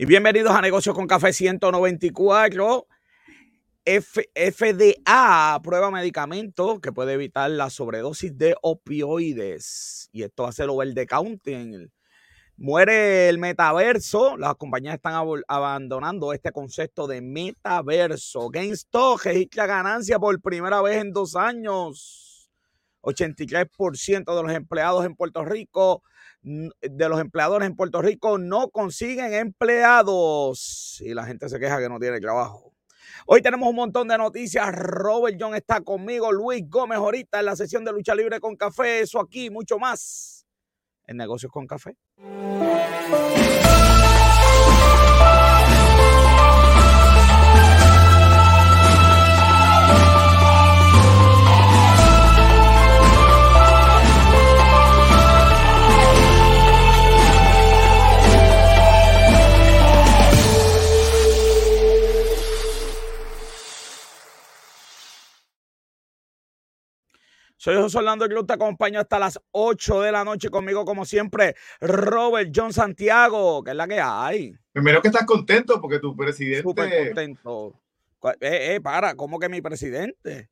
Y bienvenidos a Negocios con Café 194. FDA prueba medicamento que puede evitar la sobredosis de opioides. Y esto hace el over the counting. Muere el metaverso. Las compañías están abandonando este concepto de metaverso. GameStop registra ganancia por primera vez en dos años. 83% de los empleados en Puerto Rico de los empleadores en Puerto Rico no consiguen empleados y la gente se queja que no tiene trabajo. Hoy tenemos un montón de noticias. Robert John está conmigo, Luis Gómez ahorita en la sesión de lucha libre con café, eso aquí, mucho más en negocios con café. Soy José Orlando Cruz, te acompaño hasta las 8 de la noche conmigo, como siempre, Robert John Santiago, que es la que hay. Primero que estás contento porque tu presidente. Súper contento. Eh, eh, para, ¿cómo que mi presidente?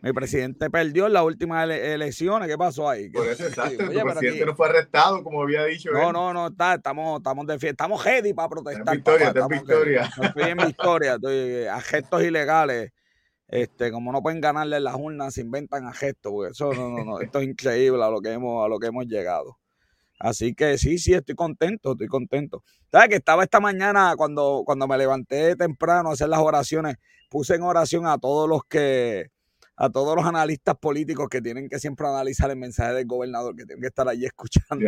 Mi presidente perdió en las últimas elecciones. ¿Qué pasó ahí? Por eso, exacto. tu presidente no fue arrestado, como había dicho. No, no, no, está, estamos, estamos de fiesta. Estamos ready para protestar. Victoria, está en Victoria. estoy en Victoria, estoy a gestos ilegales este, como no pueden ganarle las urnas, se inventan a gestos, porque eso no, no, no, esto es increíble a lo que hemos, a lo que hemos llegado. Así que sí, sí, estoy contento, estoy contento. ¿Sabes que estaba esta mañana cuando, cuando me levanté temprano a hacer las oraciones? Puse en oración a todos los que, a todos los analistas políticos que tienen que siempre analizar el mensaje del gobernador, que tienen que estar allí escuchando.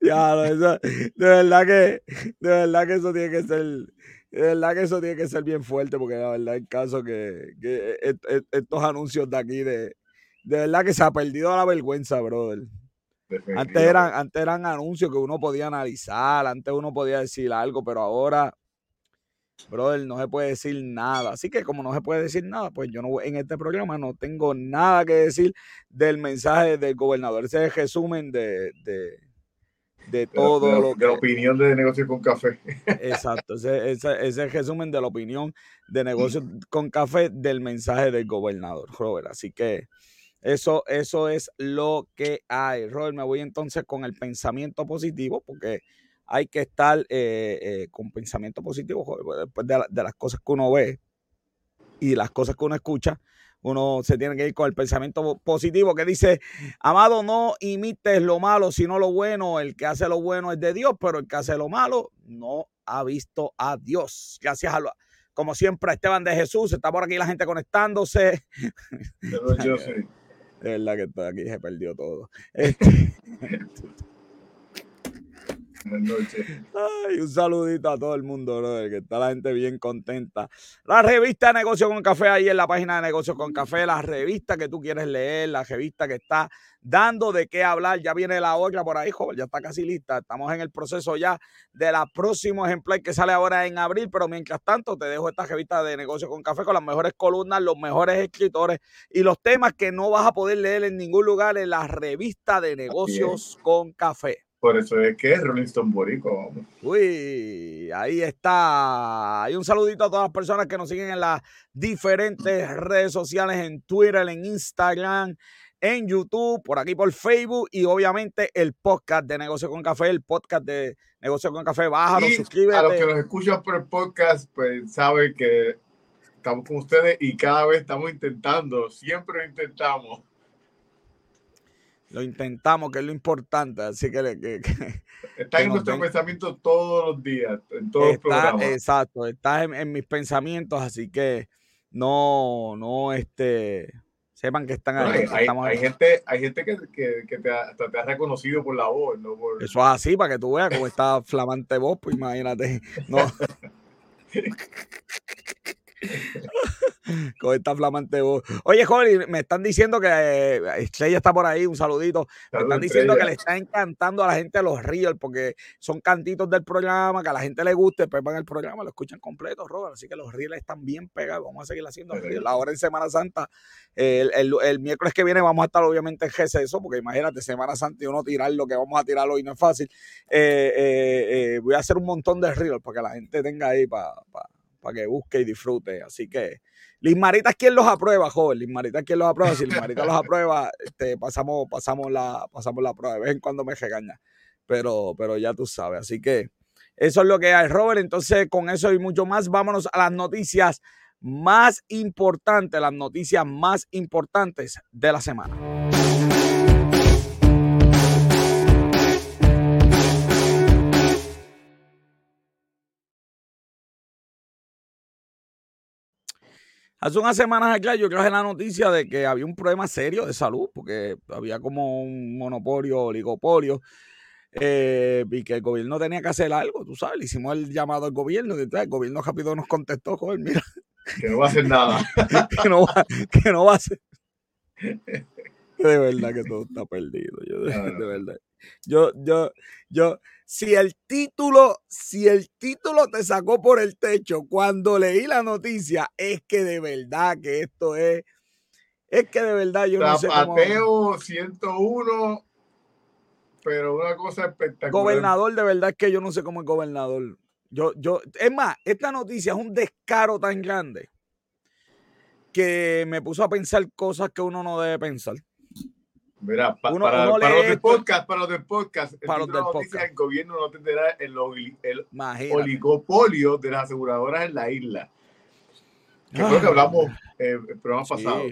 Ya, de verdad que, de verdad que eso tiene que ser de verdad que eso tiene que ser bien fuerte, porque la verdad el caso que, que e, e, estos anuncios de aquí, de, de verdad que se ha perdido la vergüenza, brother. Antes eran, antes eran anuncios que uno podía analizar, antes uno podía decir algo, pero ahora, brother, no se puede decir nada. Así que como no se puede decir nada, pues yo no en este programa no tengo nada que decir del mensaje del gobernador. Ese es el resumen de de todo lo que... De la opinión de negocios con café. Exacto, ese, es el resumen de la opinión de negocios con café del mensaje del gobernador, Robert. Así que eso, eso es lo que hay. Robert, me voy entonces con el pensamiento positivo, porque hay que estar eh, eh, con pensamiento positivo, después de, de las cosas que uno ve y las cosas que uno escucha, uno se tiene que ir con el pensamiento positivo que dice, amado, no imites lo malo, sino lo bueno. El que hace lo bueno es de Dios, pero el que hace lo malo no ha visto a Dios. Gracias a lo, como siempre, a Esteban de Jesús. Está por aquí la gente conectándose. Yo, Es verdad que estoy aquí se perdió todo. Este, Ay, un saludito a todo el mundo, que está la gente bien contenta. La revista de Negocio con Café, ahí en la página de Negocio con Café, la revista que tú quieres leer, la revista que está dando de qué hablar. Ya viene la otra por ahí, joven, ya está casi lista. Estamos en el proceso ya de la próximo ejemplar que sale ahora en abril, pero mientras tanto te dejo esta revista de Negocio con Café con las mejores columnas, los mejores escritores y los temas que no vas a poder leer en ningún lugar en la revista de Negocios con Café. Por eso es que es Rolling Stone Borico. Uy, ahí está. Y un saludito a todas las personas que nos siguen en las diferentes redes sociales, en Twitter, en Instagram, en YouTube, por aquí por Facebook y obviamente el podcast de Negocio con Café, el podcast de Negocio con Café. Bájalo, y suscríbete. A los que nos escuchan por el podcast, pues saben que estamos con ustedes y cada vez estamos intentando, siempre lo intentamos lo intentamos, que es lo importante. Así que. que, está en nuestro pensamiento todos los días, en todos está, los programas. Exacto, está en, mis pensamientos, así que no, no, este. Sepan que están ahí. hay, gente, hay gente que, que, que te, ha, te, ha, reconocido por la voz. ¿no? Por... Eso es así, para que tú veas cómo está flamante voz, pues imagínate. No. con esta flamante voz. Oye, joven, me están diciendo que eh, Estrella está por ahí, un saludito. me están diciendo que le está encantando a la gente los Reels porque son cantitos del programa, que a la gente le guste, después van al programa, lo escuchan completo, Robert. Así que los Reels están bien pegados. Vamos a seguir haciendo Reels. Ahora en Semana Santa, el, miércoles que viene vamos a estar obviamente en eso, porque imagínate, Semana Santa y uno tirar lo que vamos a tirar hoy no es fácil. Eh, eh, voy a hacer un montón de Reels para que la gente tenga ahí para para que busque y disfrute. Así que Liz Marita es quien los aprueba, joven. Liz Marita es quien los aprueba. Si Liz Marita los aprueba, este, pasamos, pasamos, la, pasamos la prueba. De vez en cuando me regaña. Pero, pero ya tú sabes. Así que eso es lo que hay, Robert. Entonces, con eso y mucho más, vámonos a las noticias más importantes, las noticias más importantes de la semana. Hace unas semanas acá yo traje la noticia de que había un problema serio de salud, porque había como un monopolio, oligopolio, eh, y que el gobierno tenía que hacer algo, tú sabes, le hicimos el llamado al gobierno, y el gobierno rápido nos contestó, joder, mira. Que no va a hacer nada. que, no va, que no va a hacer. De verdad que todo está perdido. Yo, de, de verdad. Yo, yo, yo, si el título, si el título te sacó por el techo cuando leí la noticia, es que de verdad que esto es, es que de verdad yo no sé cómo... 101, pero una cosa espectacular. Gobernador, de verdad es que yo no sé cómo es gobernador. Yo, yo, es más, esta noticia es un descaro tan grande que me puso a pensar cosas que uno no debe pensar. Mira, para, los del podcast, para los del podcast, para los del podcast. el gobierno no tendrá el, el oligopolio de las aseguradoras en la isla. Que lo que hablamos eh, el programa pasado.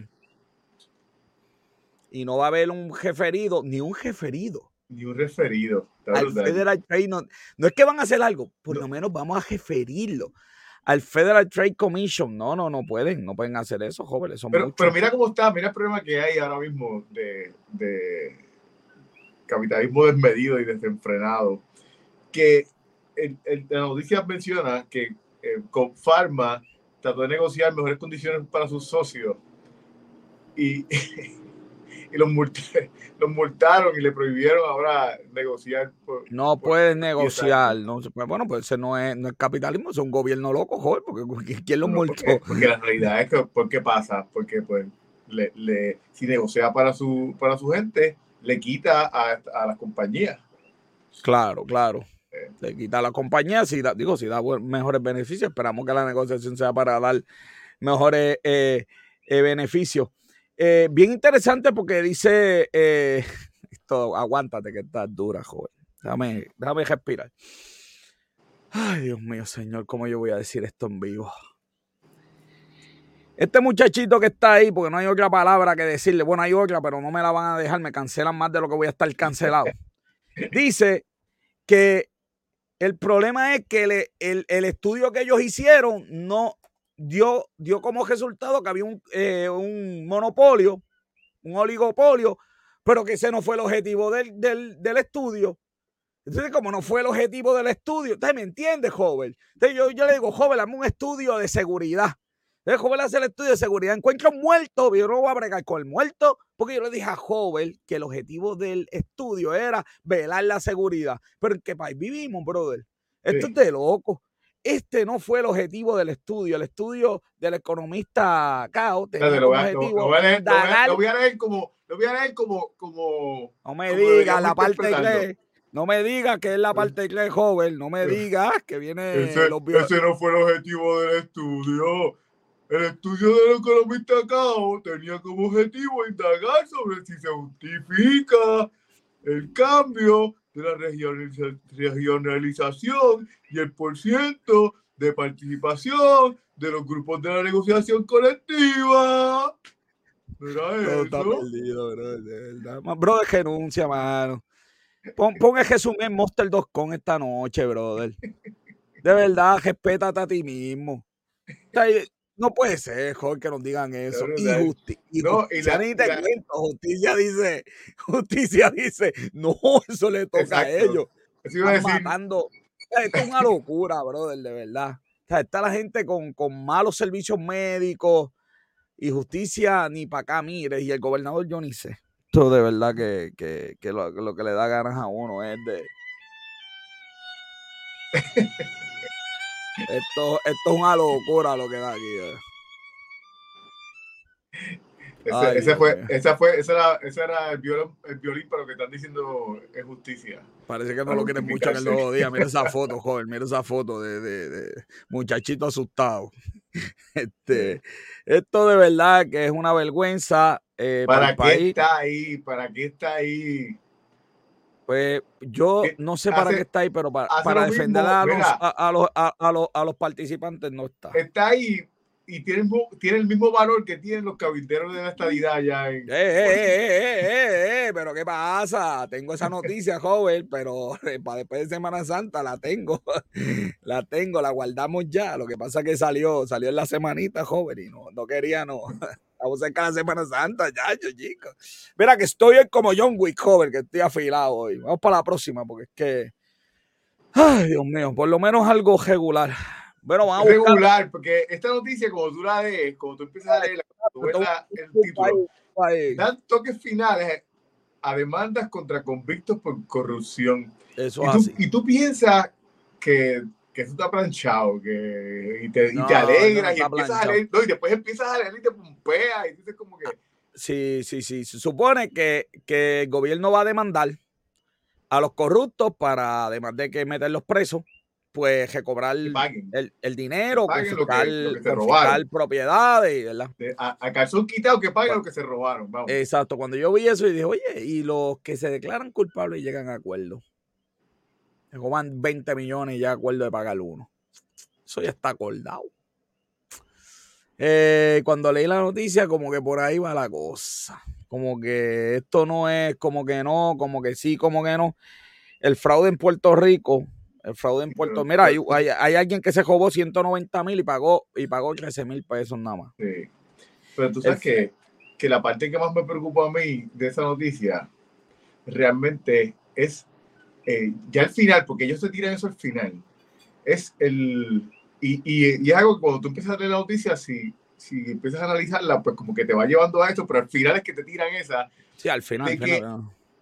Y no va a haber un referido, ni un referido. Ni un referido. Federal no, no, es que van a hacer algo, por lo menos vamos a referirlo al Federal Trade Commission. No, no, no pueden, no pueden hacer eso, jóvenes. pero, pero, mira cómo está, mira el problema que hay ahora mismo de, capitalismo desmedido y desenfrenado. Que el, la noticia menciona que eh, con Pharma trató de negociar mejores condiciones para sus socios y, y los, los multaron y le prohibieron ahora negociar. no pueden negociar. No, bueno, pues ese no es, no es capitalismo, es un gobierno loco, joder, porque ¿quién los multó? Porque, la realidad es que, ¿por qué pasa? Porque pues le, le, si negocia para su, para su gente, le quita a, a las compañías. Claro, claro. Eh. Le quita a la compañía, si da, digo, si da mejores beneficios, esperamos que la negociación sea para dar mejores eh, eh, beneficios. Eh, bien interesante porque dice, eh, esto, aguántate que estás dura, joven. Déjame, déjame respirar. Ay, Dios mío, señor, ¿cómo yo voy a decir esto en vivo? Este muchachito que está ahí, porque no hay otra palabra que decirle, bueno, hay otra, pero no me la van a dejar, me cancelan más de lo que voy a estar cancelado. Dice que el problema es que el, el estudio que ellos hicieron no, dio, dio como resultado que había un, eh, un monopolio, un oligopolio, pero que ese no fue el objetivo del, del, estudio. Entonces, como no fue el objetivo del estudio, usted me entiende, joven. Entonces, yo, yo le digo, joven, hazme un estudio de seguridad. Entonces, joven hace el estudio de seguridad. Encuentra un muerto, yo no voy a bregar con el muerto, porque yo le dije a joven que el objetivo del estudio era velar la seguridad. Pero en qué país vivimos, brother. Esto es de loco. Este no fue el objetivo del estudio. El estudio del economista Cao tenía lo, objetivo lo, voy a leer, lo, voy a leer, como, lo voy a leer como, como no me diga la parte que no me diga que es la parte que joven, no me diga que viene ese, ese no fue el objetivo del estudio. El estudio del economista Cao tenía como objetivo indagar sobre si se justifica el cambio de la regionalización y el porciento de participación de los grupos de la negociación colectiva. ¿Verdad eso? Está perdido, bro. De verdad. Brother, renuncia, mano. Pon, pon el resumen en Monster 2 con esta noche, brother. De verdad, respétate a ti mismo. No puede ser, joder, que nos digan eso. y, justicia justicia dice, justicia dice, no, eso le toca a ellos. Están matando. Esto es una locura, brother, de verdad. sea, está la gente con, con malos servicios médicos y justicia ni para acá, mire, y el gobernador yo ni sé. Esto de verdad que, que, que lo, lo que le da ganas a uno es de... Esto, esto es una locura lo que da aquí. eh. Ese, Ay, ese Dios fue, esa fue, ese era, ese era el, violín, el violín, pero que están diciendo es justicia. Parece que no lo quieren mucho en el nuevo día. Mira esa foto, joven. Mira esa foto de, de- de muchachito asustado. Este, esto de verdad que es una vergüenza eh, para, ¿Para el qué país. está ahí? ¿Para qué está ahí? Pues yo Que no sé para qué está ahí, pero para, defender a, los, a, a los, a los, a los participantes no está. Está ahí y tiene el, mismo, tiene el mismo valor que tienen los cabilderos de la estadidad allá en. Eh, eh, eh, eh, eh, eh, pero ¿qué pasa? Tengo esa noticia, joven, pero eh, para después de Semana Santa la tengo. La tengo, la guardamos ya. Lo que pasa es que salió, salió en la semanita, joven, y no, no quería, no. Vamos cerca de la Semana Santa, ya, chicos. Mira que estoy hoy como John Wick, joven, que estoy afilado hoy. Vamos para la próxima, porque es que. Ay, Dios mío, por lo menos algo regular. Bueno, vamos a buscar. regular, porque esta noticia, como tú la lees, como tú empiezas a leerla, cuando tú ves el título, Ahí. dan toques finales a demandas contra convictos por corrupción. Eso Y tú, así. y tú piensas que, que eso está planchado, que, y, te, y No, te no alegras, y empiezas a leer, no, y después empiezas a leer y te pompeas, y dices como que, Sí, sí, sí. Se supone que, que el gobierno va a demandar a los corruptos para, además de que meterlos presos, pues recobrar el, el dinero, paguen lo que- confiscar, lo que propiedades, ¿verdad? A, a calzón quitado que paguen lo que se robaron. Vamos. Exacto. Cuando yo vi eso y dije, oye, y los que se declaran culpables y llegan a acuerdo, roban 20 millones y ya acuerdo de pagar uno. Eso ya está acordado. Eh, cuando leí la noticia, como que por ahí va la cosa. Como que esto no es, como que no, como que sí, como que no. El fraude en Puerto Rico, el fraude en Puerto Mira, hay, hay- hay alguien que se robó 190 mil y pagó, y pagó 13 mil pesos nada más. Sí. Pero tú sabes Es- que, que la parte que más me preocupa a mí de esa noticia realmente es eh, ya al final, porque ellos te tiran eso al final, es el. Y, y, y es algo que cuando tú empiezas a leer la noticia, si, si empiezas a analizarla, pues como que te va llevando a esto, pero al final es que te tiran esa, Sí, al final. De al que-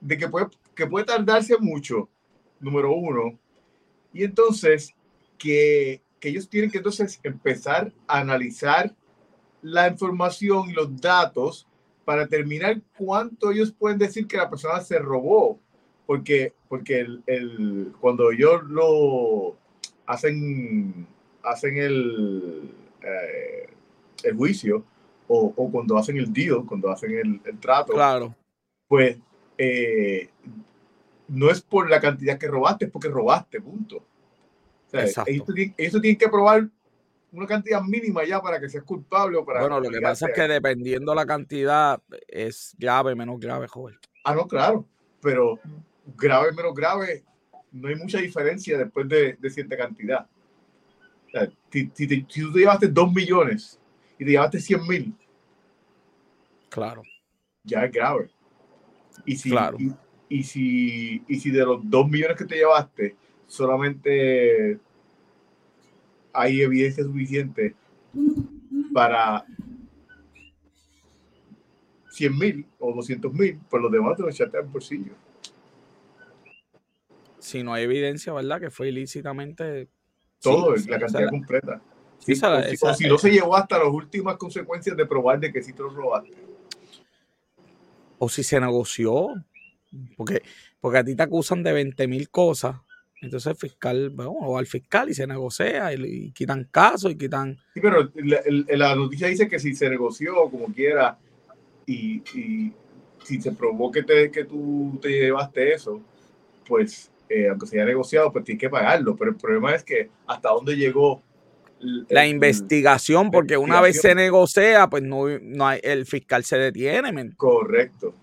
de que puede, que puede tardarse mucho, número uno, y entonces que, que ellos tienen que entonces empezar a analizar la información y los datos para determinar cuánto ellos pueden decir que la persona se robó, porque, porque el, el- cuando ellos lo hacen, hacen el, eh, el juicio o, o cuando hacen el deal, cuando hacen el, el trato, Claro. pues eh, no es por la cantidad que robaste, es porque robaste, punto. O sea, ellos, tienen, ellos tienen que probar una cantidad mínima ya para que seas culpable o para... Bueno, lo que pasa es que dependiendo la cantidad es grave, menos grave, joven. Ah, no, claro, pero grave, menos grave, no hay mucha diferencia después de, de cierta cantidad. O sea, si, si te- si tú te llevaste 2 millones y te llevaste 100 mil, Claro. ya es grave. Y si, Claro. y, y si, y si de los 2 millones que te llevaste, solamente hay evidencia suficiente para 100 mil o 200 mil, pues los demás te los echaste al bolsillo. Si no hay evidencia, ¿verdad? Que fue ilícitamente. Todo, Sí, la sí, cantidad la- completa. sí, esa la- o, si, esa- o si no se llevó hasta las últimas consecuencias de probar de que sí te lo robaste. O si se negoció. Porque, porque a ti te acusan de 20 mil cosas. Entonces el fiscal, bueno, va al fiscal y se negocia y, y quitan casos y quitan. Sí, pero la, noticia dice que si se negoció como quiera y, y si se probó que, te, que tú te llevaste eso, pues eh, aunque se haya negociado, pues tienes que pagarlo. Pero el problema es que hasta dónde llegó el- La investigación, porque una vez se negocia, pues no, no hay, el fiscal se detiene, Correcto,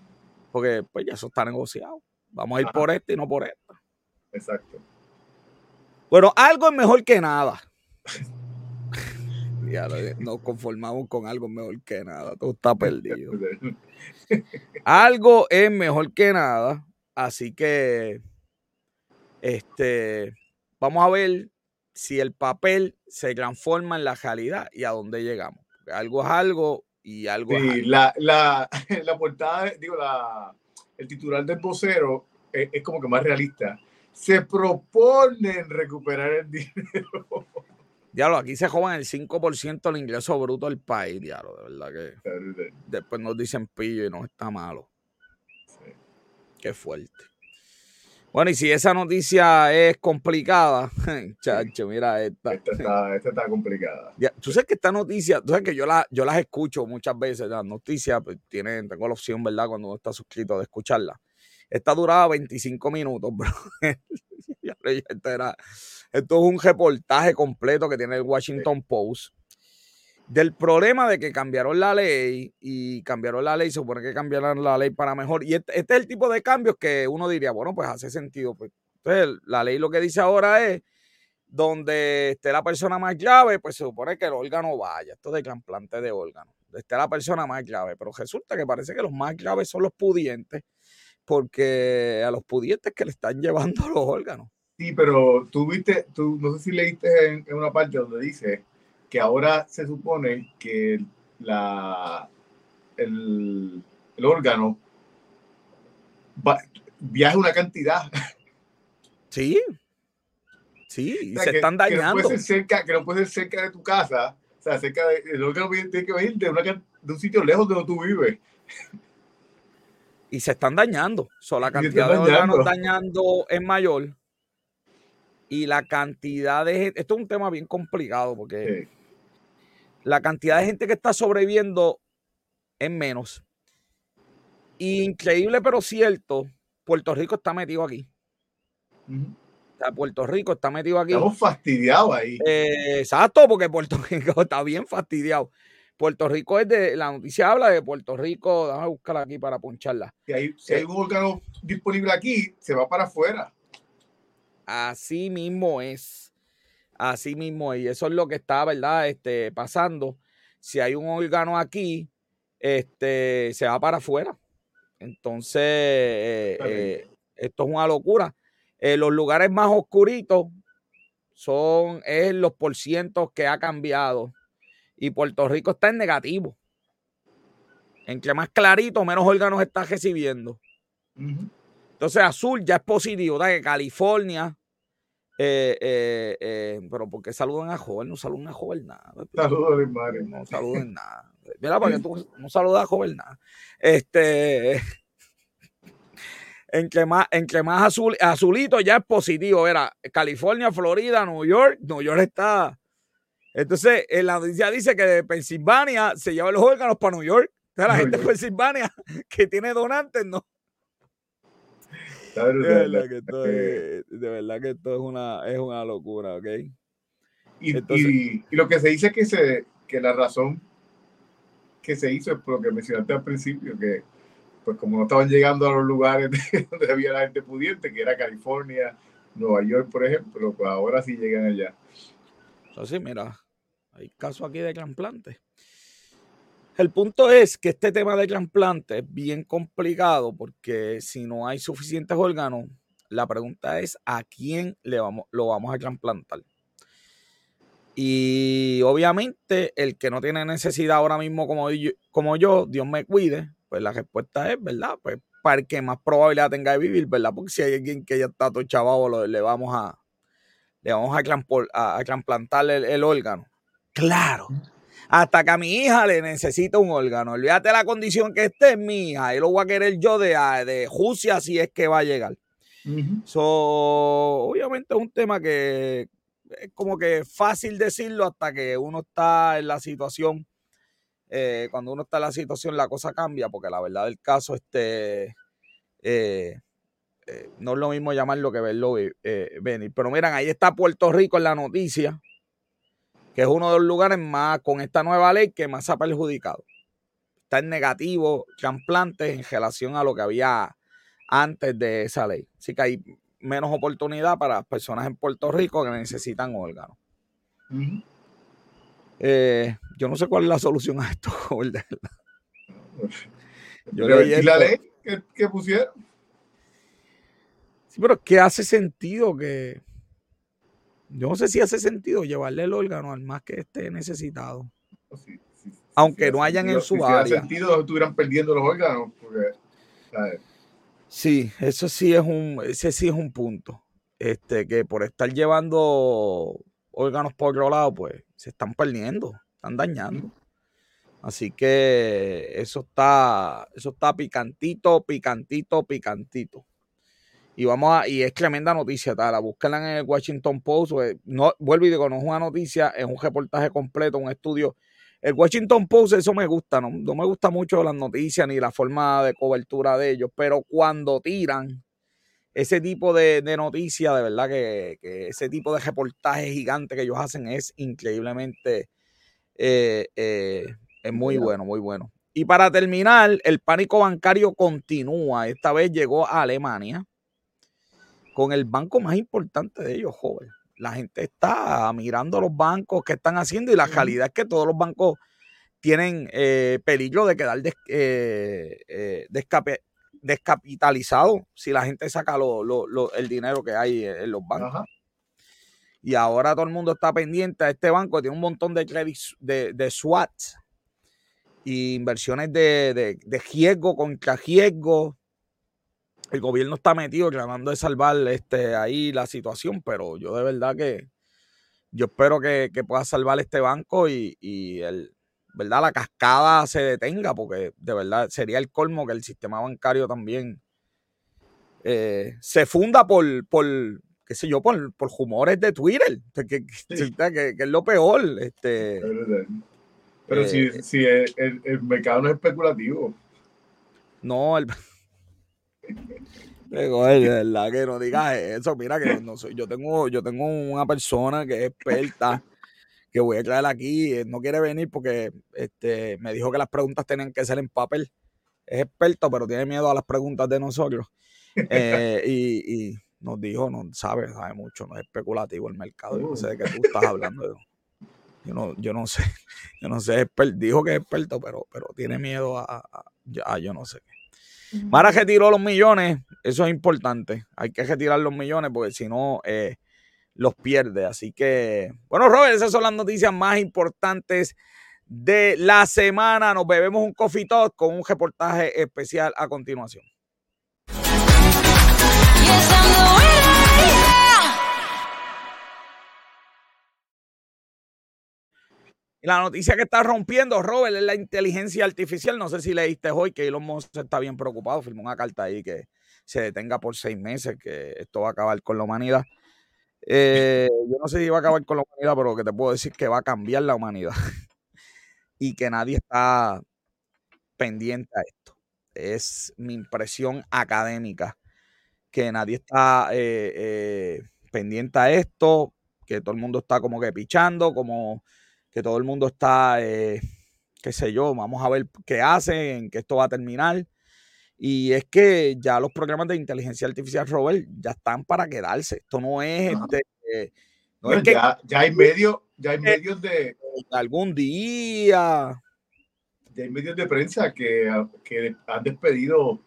porque pues ya eso está negociado. Vamos a ir Ajá. por este y no por este. exacto. Bueno, algo es mejor que nada. Ya lo- nos conformamos con algo mejor que nada. Todo está perdido. Algo es mejor que nada. Así que, este, vamos a ver si el papel se transforma en la realidad y a dónde llegamos. Algo es algo y algo sí. La, la, la portada, digo, la, el titular del vocero es, es, como que más realista. Se proponen recuperar el dinero. Diablo, aquí se jovan el 5% del ingreso bruto del país, diablo, de verdad que. Después nos dicen pillo y no está malo. Sí. Qué fuerte. Bueno, y si esa noticia es complicada, chacho, mira esta. Esta está, esta está complicada. Ya, tú sabes que esta noticia, tú sabes que yo, la, yo las escucho muchas veces, las noticias, pues, tienen, tengo la opción, ¿verdad? Cuando uno está suscrito de escucharla. Esta duraba 25 minutos, bro. esto, era, esto es un reportaje completo que tiene el Washington Post del problema de que cambiaron la ley y cambiaron la ley, se supone que cambiaron la ley para mejor. Y este, este, es el tipo de cambios que uno diría, bueno, pues hace sentido. Pues. Entonces, la ley lo que dice ahora es, donde esté la persona más grave, pues se supone que el órgano vaya. Esto de trasplante de órgano. Esté la persona más grave. Pero resulta que parece que los más graves son los pudientes, porque a los pudientes que le están llevando los órganos. Sí, pero tú viste, tú no sé si leíste en, en una parte donde dice que ahora se supone que la, el, el órgano va, viaja una cantidad. Sí. Sí, y o sea, se que, están dañando. Que no, puede ser cerca, que no puede ser cerca de tu casa. O sea, cerca de, el órgano tiene que venir de, una, de un sitio lejos de donde tú vives. Y se están dañando. So, la cantidad de órganos dañando es mayor. Y la cantidad de. Esto es un tema bien complicado porque. Sí la cantidad de gente que está sobreviviendo es menos. Increíble, pero cierto, Puerto Rico está metido aquí. Uh -huh. o sea, Puerto Rico está metido aquí. Estamos fastidiados ahí. Eh, exacto, porque Puerto Rico está bien fastidiado. Puerto Rico es de, la noticia habla de Puerto Rico, déjame buscarla aquí para poncharla. Si hay, si hay un órgano disponible aquí, se va para afuera. Así mismo es. Así mismo, y eso es lo que está, ¿verdad? Este, pasando. Si hay un órgano aquí, este, se va para afuera. Entonces, eh, eh, esto es una locura. Eh, los lugares más oscuritos son es los porcientos que ha cambiado. Y Puerto Rico está en negativo. Entre más clarito, menos órganos está recibiendo. Uh -huh. Entonces, azul ya es positivo. ¿verdad? Que California, eh, eh, eh, pero porque saludan a joven, no saludan a joven nada. Saludos, madre. No saludan nada. Mira, para que tú no saludas a joven nada. Este, entre más, entre más azul, azulito ya es positivo. Era California, Florida, New York. New York está. Entonces, en la noticia dice que de Pensilvania se llevan los órganos para New York. Entonces, la gente de Pensilvania que tiene donantes, no. De verdad, que esto es, de verdad que esto es una, es una locura, ¿ok? Y, Entonces, y, y, lo que se dice es que, se, que la razón que se hizo es por lo que mencionaste al principio, que pues como no estaban llegando a los lugares donde había la gente pudiente, que era California, Nueva York, por ejemplo, pues ahora sí llegan allá. Así, mira, hay casos aquí de trasplantes. El punto es que este tema de trasplante es bien complicado porque si no hay suficientes órganos, la pregunta es a quién le vamos, lo vamos a trasplantar. Y obviamente el que no tiene necesidad ahora mismo como yo, como yo, Dios me cuide, pues la respuesta es, ¿verdad? Pues para el que más probabilidad tenga de vivir, ¿verdad? Porque si hay alguien que ya está todo chavado, le vamos a, le vamos a, trasplantar el órgano. Claro, hasta que a mi hija le necesita un órgano. Olvídate la condición que esté, mi hija. Y lo voy a querer yo de, de Jucia si es que va a llegar. Uh -huh. so, obviamente es un tema que es como que fácil decirlo hasta que uno está en la situación. Eh, cuando uno está en la situación, la cosa cambia, porque la verdad del caso, este. Eh, eh, no es lo mismo llamarlo que verlo venir. Pero miren, ahí está Puerto Rico en la noticia que es uno de los lugares más, con esta nueva ley, que más se ha perjudicado. Está en negativo trasplantes en relación a lo que había antes de esa ley. Así que hay menos oportunidad para las personas en Puerto Rico que necesitan órganos. Uh -huh. eh, yo no sé cuál es la solución a esto, ¿verdad? Yo pero, ¿Y la ley que, que pusieron? Sí, pero ¿qué hace sentido que Yo no sé si hace sentido llevarle el órgano al más que esté necesitado. Aunque no hayan en su área. Si sentido estuvieran perdiendo los órganos. Sí, eso sí es un, ese sí es un punto. Este, que por estar llevando órganos por otro lado, pues se están perdiendo, están dañando. Así que eso está, eso está picantito, picantito, picantito. Y vamos a, y es tremenda noticia, la búsquenla en el Washington Post. Pues, no, vuelvo y digo, no es una noticia, es un reportaje completo, un estudio. El Washington Post, eso me gusta, no, no me gusta mucho las noticias ni la forma de cobertura de ellos, pero cuando tiran ese tipo de, noticias, de verdad que, ese tipo de reportaje gigante que ellos hacen es increíblemente eh, eh, es muy bueno, muy bueno. Y para terminar, el pánico bancario continúa. Esta vez llegó a Alemania con el banco más importante de ellos, joven. La gente está mirando los bancos que están haciendo y la realidad es que todos los bancos tienen eh, peligro de quedar eh, eh, descapitalizados si la gente saca el dinero que hay en los bancos. Y ahora todo el mundo está pendiente a este banco, tiene un montón de, de, de SWAT, y inversiones de, de, riesgo contra riesgo. El gobierno está metido tratando de salvar este, ahí la situación, pero yo de verdad que yo espero que, pueda salvar este banco y, el, ¿verdad? la cascada se detenga, porque de verdad sería el colmo que el sistema bancario también eh, se funda por, por, qué sé yo, por, por rumores de Twitter, que, que, que, es lo peor. Este, pero si, eh, si el, el, mercado no es especulativo. No, el. De verdad que no digas eso. Mira que no soy, yo tengo, yo tengo una persona que es experta que voy a traer aquí. No quiere venir porque este, me dijo que las preguntas tenían que ser en papel. Es experto, pero tiene miedo a las preguntas de nosotros. Eh, y, nos dijo, no sabe, sabe mucho, no es especulativo el mercado. Yo no sé de qué tú estás hablando. Yo no, yo no sé, yo no sé, dijo que es experto, pero, pero tiene miedo a, a, yo no sé qué. Mara retiró los millones, eso es importante. Hay que retirar los millones porque si no eh, los pierde. Así que, bueno, Robert, esas son las noticias más importantes de la semana. Nos bebemos un coffee con un reportaje especial a continuación. La noticia que está rompiendo, Robert, es la inteligencia artificial. No sé si leíste hoy que Elon Musk está bien preocupado. Firmó una carta ahí que se detenga por seis meses, que esto va a acabar con la humanidad. Eh, yo no sé si va a acabar con la humanidad, pero que te puedo decir que va a cambiar la humanidad. y que nadie está pendiente a esto. Es mi impresión académica, que nadie está eh, eh, pendiente a esto, que todo el mundo está como que pichando, como que todo el mundo está, eh, qué sé yo, vamos a ver qué hacen, que esto va a terminar. Y es que ya los programas de inteligencia artificial, Robert, ya están para quedarse. Esto no es este. Eh, ya, hay medios, ya hay medios de. Algún día. Ya hay medios de prensa que, que han despedido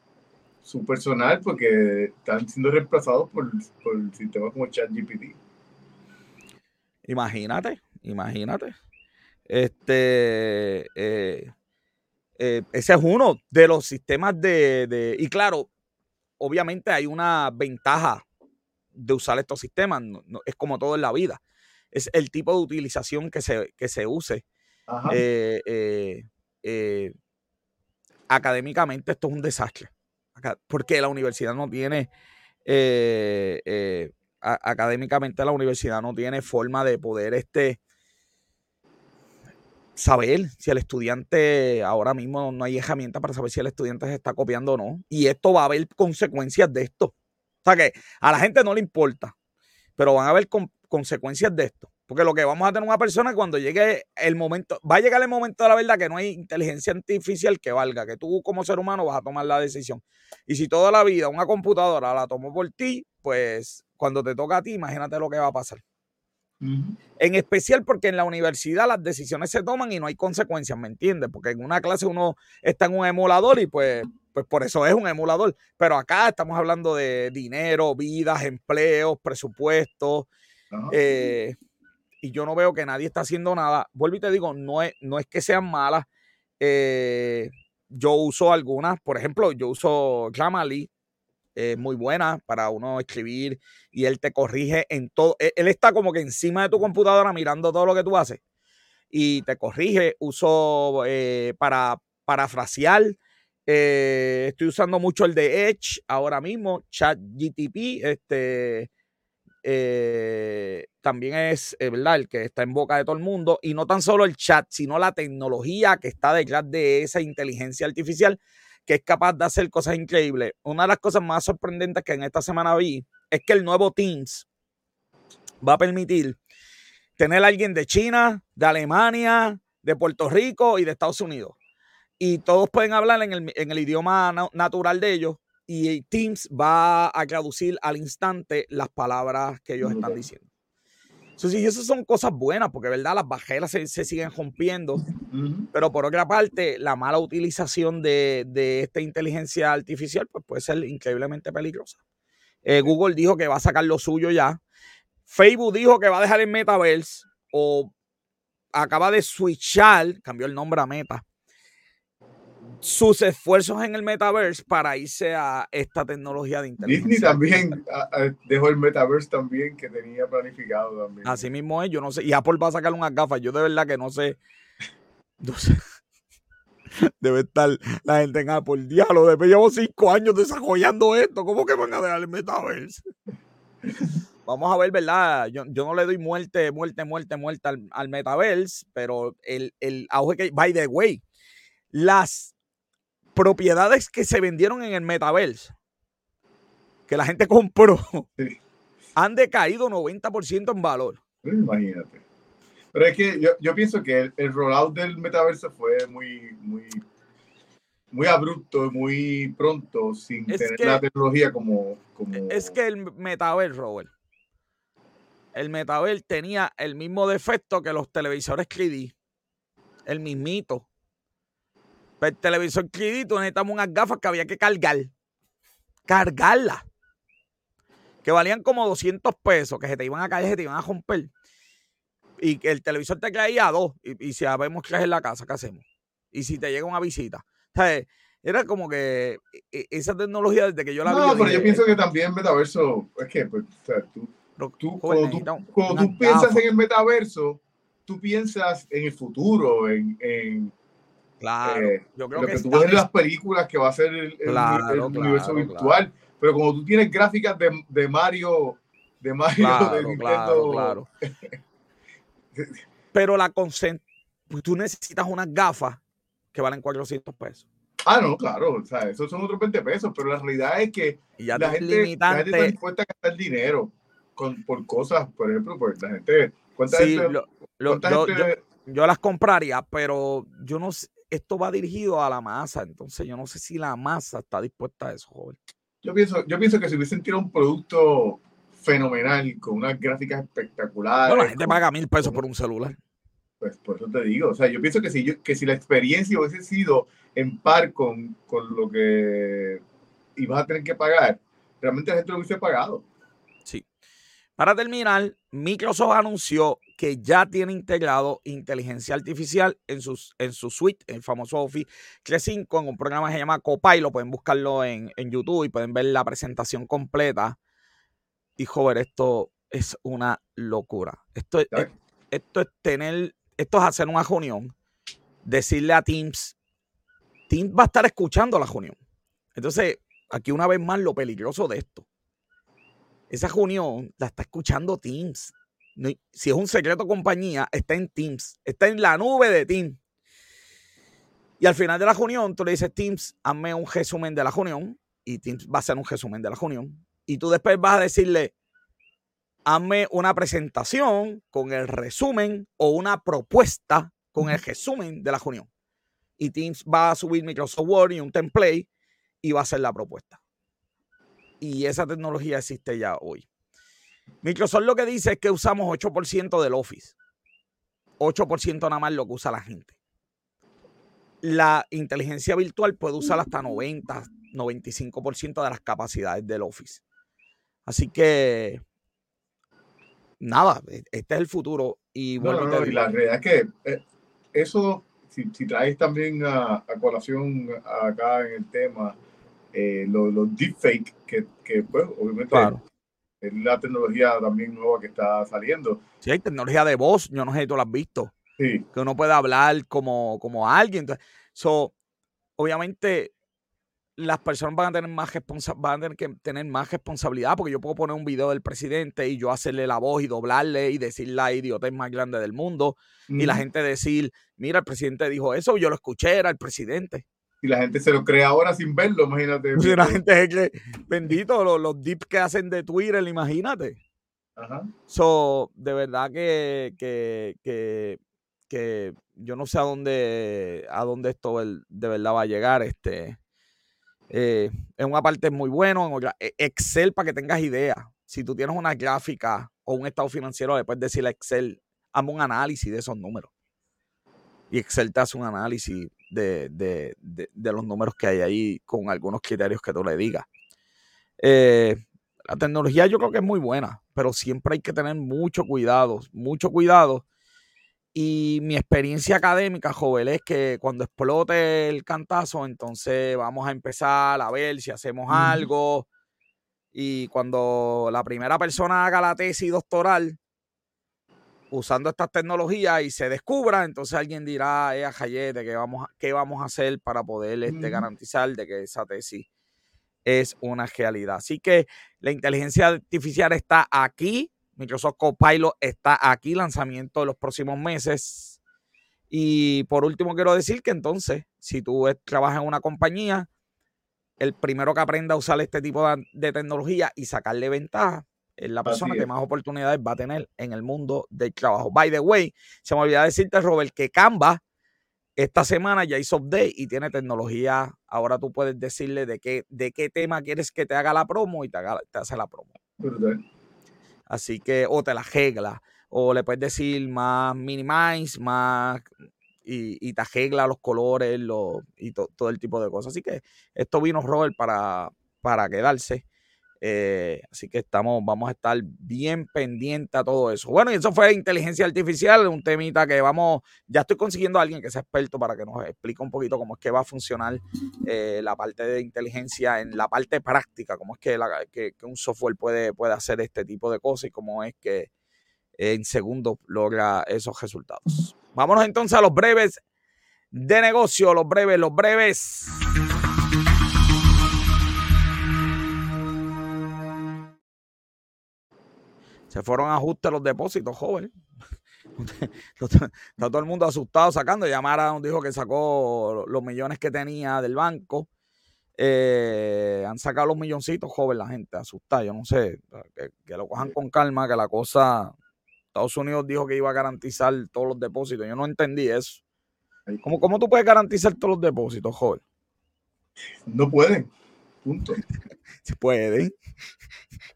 su personal porque están siendo reemplazados por, por sistemas como ChatGPT. Imagínate, imagínate. Este, eh, eh, ese es uno de los sistemas de, Y claro, obviamente hay una ventaja de usar estos sistemas. es como todo en la vida. Es el tipo de utilización que se, que se use. Eh, académicamente esto es un desastre. Porque la universidad no tiene... académicamente la universidad no tiene forma de poder este, saber si el estudiante, ahora mismo no hay herramienta para saber si el estudiante se está copiando o no. Y esto va a haber consecuencias de esto. O sea que a la gente no le importa, pero van a haber consecuencias de esto. Porque lo que vamos a tener una persona cuando llegue el momento, va a llegar el momento de la verdad que no hay inteligencia artificial que valga, que tú como ser humano vas a tomar la decisión. Y si toda la vida una computadora la tomó por ti, pues cuando te toca a ti, imagínate lo que va a pasar. En especial porque en la universidad las decisiones se toman y no hay consecuencias, ¿me entiendes? Porque en una clase uno está en un emulador y pues, pues por eso es un emulador. Pero acá estamos hablando de dinero, vidas, empleos, presupuestos. Eh, y yo no veo que nadie está haciendo nada. Vuelvo y te digo, no es, no es que sean malas. Eh, yo uso algunas, por ejemplo, yo uso Grammarly, muy buena para uno escribir y él te corrige en todo. E, él, está como que encima de tu computadora mirando todo lo que tú haces y te corrige. Uso eh, para parafrasear. Eh, estoy usando mucho el de Edge ahora mismo, ChatGTP. Este, eh, también es, ¿verdad? El que está en boca de todo el mundo. Y no tan solo el chat, sino la tecnología que está detrás de esa inteligencia artificial que es capaz de hacer cosas increíbles. Una de las cosas más sorprendentes que en esta semana vi es que el nuevo Teams va a permitir tener a alguien de China, de Alemania, de Puerto Rico y de Estados Unidos. Y todos pueden hablar en el, idioma natural de ellos y Teams va a traducir al instante las palabras que ellos están diciendo. Eso sí, esas son cosas buenas, porque verdad las bajeras se, siguen rompiendo, pero por otra parte, la mala utilización de, esta inteligencia artificial pues puede ser increíblemente peligrosa. Eh, Google dijo que va a sacar lo suyo ya. Facebook dijo que va a dejar el metaverse o acaba de switchar, cambió el nombre a Meta, sus esfuerzos en el metaverse para irse a esta tecnología de inteligencia. Disney también dejó el metaverse también que tenía planificado también. Así mismo es, yo no sé. Y Apple va a sacar unas gafas. Yo de verdad que no sé. No sé. Debe estar la gente en Apple. Diablo, después llevo cinco años desarrollando esto. ¿Cómo que van a dejar el metaverse? Vamos a ver, ¿verdad? Yo, no le doy muerte, muerte, muerte, muerte al, al metaverse, pero el, el auge que. By the way, las propiedades que se vendieron en el metaverse, que la gente compró, han decaído 90% en valor. Imagínate. Pero es que yo, pienso que el, rollout del metaverso fue muy, muy, muy abrupto, muy pronto, sin tener la tecnología como, como, Es que el metaverso, Robert, el metaverso tenía el mismo defecto que los televisores 3D. El mismito. Pero el televisor crédito necesitamos unas gafas que había que cargar. Cargarlas. Que valían como 200 pesos, que se te iban a caer, se te iban a romper. Y que el televisor te caía a dos. Y, si sabemos que es en la casa, ¿qué hacemos? Y si te llega una visita. era como que e, e, esa tecnología desde que yo la vi. No, pero yo pienso que también metaverso, es que, pues, tú, cuando tú, piensas en el metaverso, tú piensas en el futuro, en Claro, eh, yo creo lo que, tú ves en las películas que va a ser el, universo virtual, pero como tú tienes gráficas de, de Mario, de Mario, de Nintendo. Claro, pero la pues tú necesitas unas gafas que valen 400 pesos. Ah, no, claro, o sea, esos son otros 20 pesos, pero la realidad es que la, gente, la, gente, está dispuesta a gastar dinero con, por cosas, por ejemplo, pues la gente, ¿cuánta gente, yo, las compraría, pero yo no sé, esto va dirigido a la masa, entonces yo no sé si la masa está dispuesta a eso, joven. Yo pienso, yo pienso que si hubiesen tirado un producto fenomenal, con unas gráficas espectaculares. Bueno, la gente paga mil pesos por un celular. Pues por eso te digo, o sea, yo pienso que si, que si la experiencia hubiese sido en par con, con lo que ibas a tener que pagar, realmente la gente lo hubiese pagado. Sí. Para terminar, Microsoft anunció que ya tiene integrado inteligencia artificial en, sus, en su suite, el famoso Office 365, en un programa que se llama Copilot. Pueden buscarlo en, YouTube y pueden ver la presentación completa. Y joder, esto es una locura. Esto es, esto es tener, esto es hacer una reunión, decirle a Teams, Teams va a estar escuchando la reunión. Entonces, aquí una vez más lo peligroso de esto. Esa reunión la está escuchando Teams si es un secreto compañía, está en Teams, está en la nube de Teams. Y al final de la reunión, tú le dices, Teams, hazme un resumen de la reunión. Y Teams va a hacer un resumen de la reunión. Y tú después vas a decirle, hazme una presentación con el resumen o una propuesta con el resumen de la reunión. Y Teams va a subir Microsoft Word y un template y va a hacer la propuesta. Y esa tecnología existe ya hoy. Microsoft lo que dice es que usamos 8% del Office. 8% nada más lo que usa la gente. La inteligencia virtual puede usar hasta 90, 95% de las capacidades del Office. Así que nada, e, este es el futuro. Y, bueno, la realidad es que eh, eso, si, si, traes también a, colación acá en el tema, eh, los, los deepfake, que, que pues obviamente es la tecnología también nueva que está saliendo. Sí, hay tecnología de voz, yo no sé si tú lo has visto. Sí. Que uno puede hablar como, como alguien. so, obviamente las personas van a tener más van a tener que tener más responsabilidad porque yo puedo poner un video del presidente y yo hacerle la voz y doblarle y decir la idiotez más grande del mundo y la gente decir, mira, el presidente dijo eso, yo lo escuché, era el presidente. Y la gente se lo cree ahora sin verlo, imagínate. Y la gente es que, bendito, los, los dips que hacen de Twitter, imagínate. Ajá. So, de verdad que, que, que, que yo no sé a dónde, a dónde esto de verdad va a llegar. Este, eh, en una parte es muy bueno, en e, Excel para que tengas idea. Si tú tienes una gráfica o un estado financiero, puedes decirle a Excel, hazme un análisis de esos números. Y Excel te hace un análisis de, los números que hay ahí con algunos criterios que tú le digas. Eh, la tecnología yo creo que es muy buena, pero siempre hay que tener mucho cuidado, mucho cuidado y mi experiencia académica, joven, es que cuando explote el cantazo, entonces vamos a empezar a ver si hacemos algo. Y cuando la primera persona haga la tesis doctoral usando estas tecnologías y se descubra, entonces alguien dirá, eh, a ¿qué vamos, ¿qué vamos a hacer para poder este, garantizar de que esa tesis es una realidad? Así que la inteligencia artificial está aquí Microsoft Copilot está aquí, lanzamiento de los próximos meses. Y por último, quiero decir que entonces, si tú trabajas en una compañía, el primero que aprenda a usar este tipo de, tecnología y sacarle ventaja la persona que más oportunidades va a tener en el mundo del trabajo. By the way, se me olvidó decirte, Robert, que Canva esta semana ya hizo update y tiene tecnología. Ahora tú puedes decirle de qué, de qué tema quieres que te haga la promo y te, te hace la promo. Así que, o te la regla, o le puedes decir más minimize, más y, y te arregla los colores y todo el tipo de cosas. Así que esto vino Robert para, para quedarse. Eh, así que estamos, vamos a estar bien pendientes a todo eso. Bueno, y eso fue inteligencia artificial, un temita que vamos, ya estoy consiguiendo a alguien que sea experto para que nos explique un poquito cómo es que va a funcionar eh, la parte de inteligencia en la parte práctica, cómo es que, que, un software puede, puede hacer este tipo de cosas y cómo es que en segundos logra esos resultados. Vámonos entonces a los breves de negocio, los breves, los breves. Se fueron ajustes los depósitos, joven. Está todo el mundo asustado sacando. Yamara dijo que sacó los millones que tenía del banco. Eh, han sacado los milloncitos, joven, la gente asustada. Yo no sé, que, lo cojan con calma, que la cosa. Estados Unidos dijo que iba a garantizar todos los depósitos. Yo no entendí eso. ¿Cómo, cómo tú puedes garantizar todos los depósitos, joven? No pueden. Punto. Se pueden.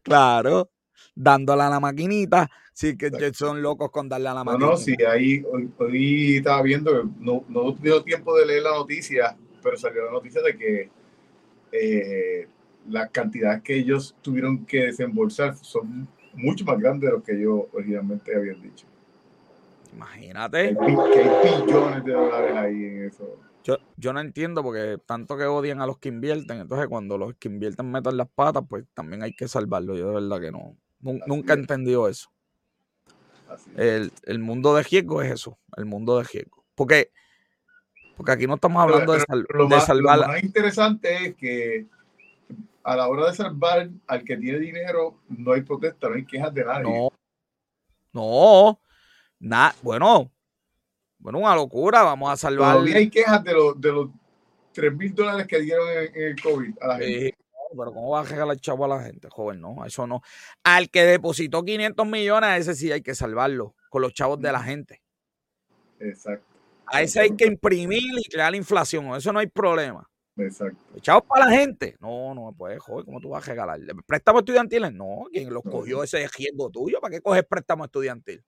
Claro dándole a la maquinita. Sí, que son locos con darle a la maquinita. No, no, sí, ahí hoy, estaba viendo, no, no tuve tiempo de leer la noticia, pero salió la noticia de que eh, las cantidades que ellos tuvieron que desembolsar son mucho más grandes de lo que ellos originalmente habían dicho. Imagínate. Que hay, billones de dólares ahí en eso. Yo, yo no entiendo porque tanto que odian a los que invierten, entonces cuando los que invierten metan las patas, pues también hay que salvarlo. Yo de verdad que no, Nunca he entendido eso. El, mundo de riesgo es eso, el mundo de riesgo. Porque, porque aquí no estamos hablando de, salvar. Lo más interesante es que a la hora de salvar al que tiene dinero, no hay protesta, no hay quejas de nadie. No. No. bueno, bueno, una locura. Vamos a salvar. Todavía hay quejas de los, de los 3 mil dólares que dieron en, el COVID a la gente pero ¿cómo va a regalar chavo a la gente, joven? No, eso no. Al que depositó 500 millones, a ese sí hay que salvarlo con los chavos de la gente. Exacto. A ese hay que imprimir y crear la inflación, eso no hay problema. Exacto. Chavos para la gente. No, no puede, joder, ¿cómo tú vas a regalar? ¿Préstamos estudiantiles? No, quien los cogió ese riesgo tuyo. ¿Para qué coges préstamo estudiantil?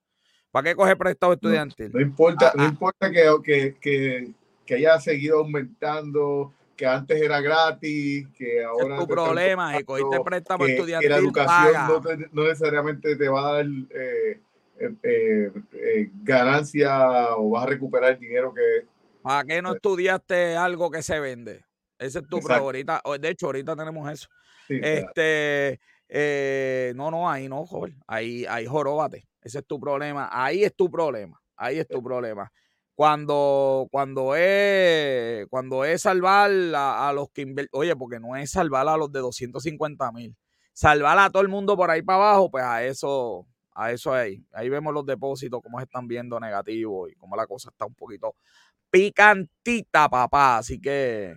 ¿Para qué coges préstamo estudiantil? No, importa, no ah, ah. importa que, que, que, que haya seguido aumentando que antes era gratis, que ahora... Es tu problema, y cogiste préstamo estudiantil, que la educación no, necesariamente te va a dar eh, eh, eh, ganancia o vas a recuperar el dinero que... ¿Para qué no estudiaste algo que se vende? Ese es tu problema. de hecho, ahorita tenemos eso. este, no, no, ahí no, joven. Ahí, ahí joróbate. Ese es tu problema. Ahí es tu problema. Ahí es tu problema cuando, cuando es, cuando es salvar a, los que oye, porque no es salvar a los de 250 mil, salvar a todo el mundo por ahí para abajo, pues a eso, a eso ahí. Ahí vemos los depósitos, cómo se están viendo negativos y cómo la cosa está un poquito picantita, papá. Así que,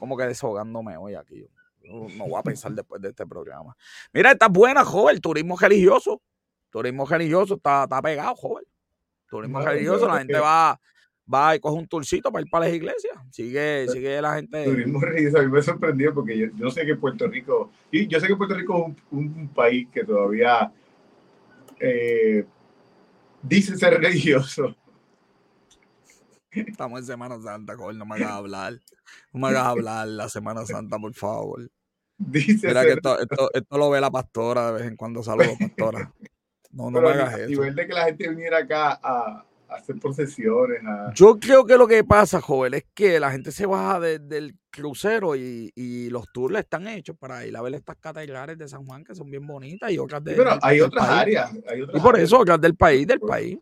como que deshogándome hoy aquí. No, voy a pensar después de este programa. Mira, está buena, joven, turismo religioso. Turismo religioso está, está pegado, joven. Turismo religioso, la gente va, va y coge un tourcito para ir para las iglesias. Sigue, sigue la gente. Turismo religioso, a mí me sorprendió porque yo, sé que Puerto Rico, y yo sé que Puerto Rico es un, país que todavía eh, dice ser religioso. Estamos en Semana Santa, joder, no me hagas hablar. No me hagas hablar la Semana Santa, por favor. Dice Mira que esto, esto, esto, lo ve la pastora de vez en cuando, saludos, pastora. No, no me hagas eso. nivel de que la gente viniera acá a, hacer procesiones. Yo creo que lo que pasa, joven, es que la gente se baja del crucero y, los tours están hechos para ir a ver estas catedrales de San Juan que son bien bonitas y otras de. pero hay otras áreas. y por eso, otras del país, del país.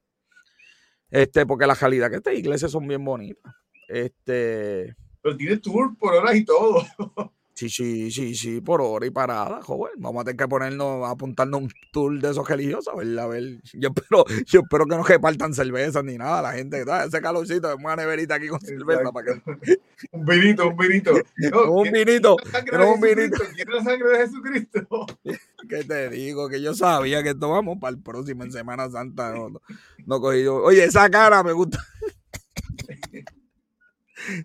Este, porque la calidad que estas iglesias son bien bonitas. Este. Pero tiene tour por horas y todo. Sí, sí, sí, sí, por hora y parada, joven. Vamos a tener que ponernos, apuntarnos un tour de esos religiosos, a ver, a ver. Yo espero, yo espero que no repartan cervezas ni nada, la gente, ese calorcito, de una neverita aquí con cerveza para que. un vinito, un vinito. un vinito, no, un vinito. ¿Quieres la sangre de Jesucristo? ¿Qué te digo? Que yo sabía que esto vamos para el próximo en Semana Santa. No, no, no cogí yo. Oye, esa cara me gusta.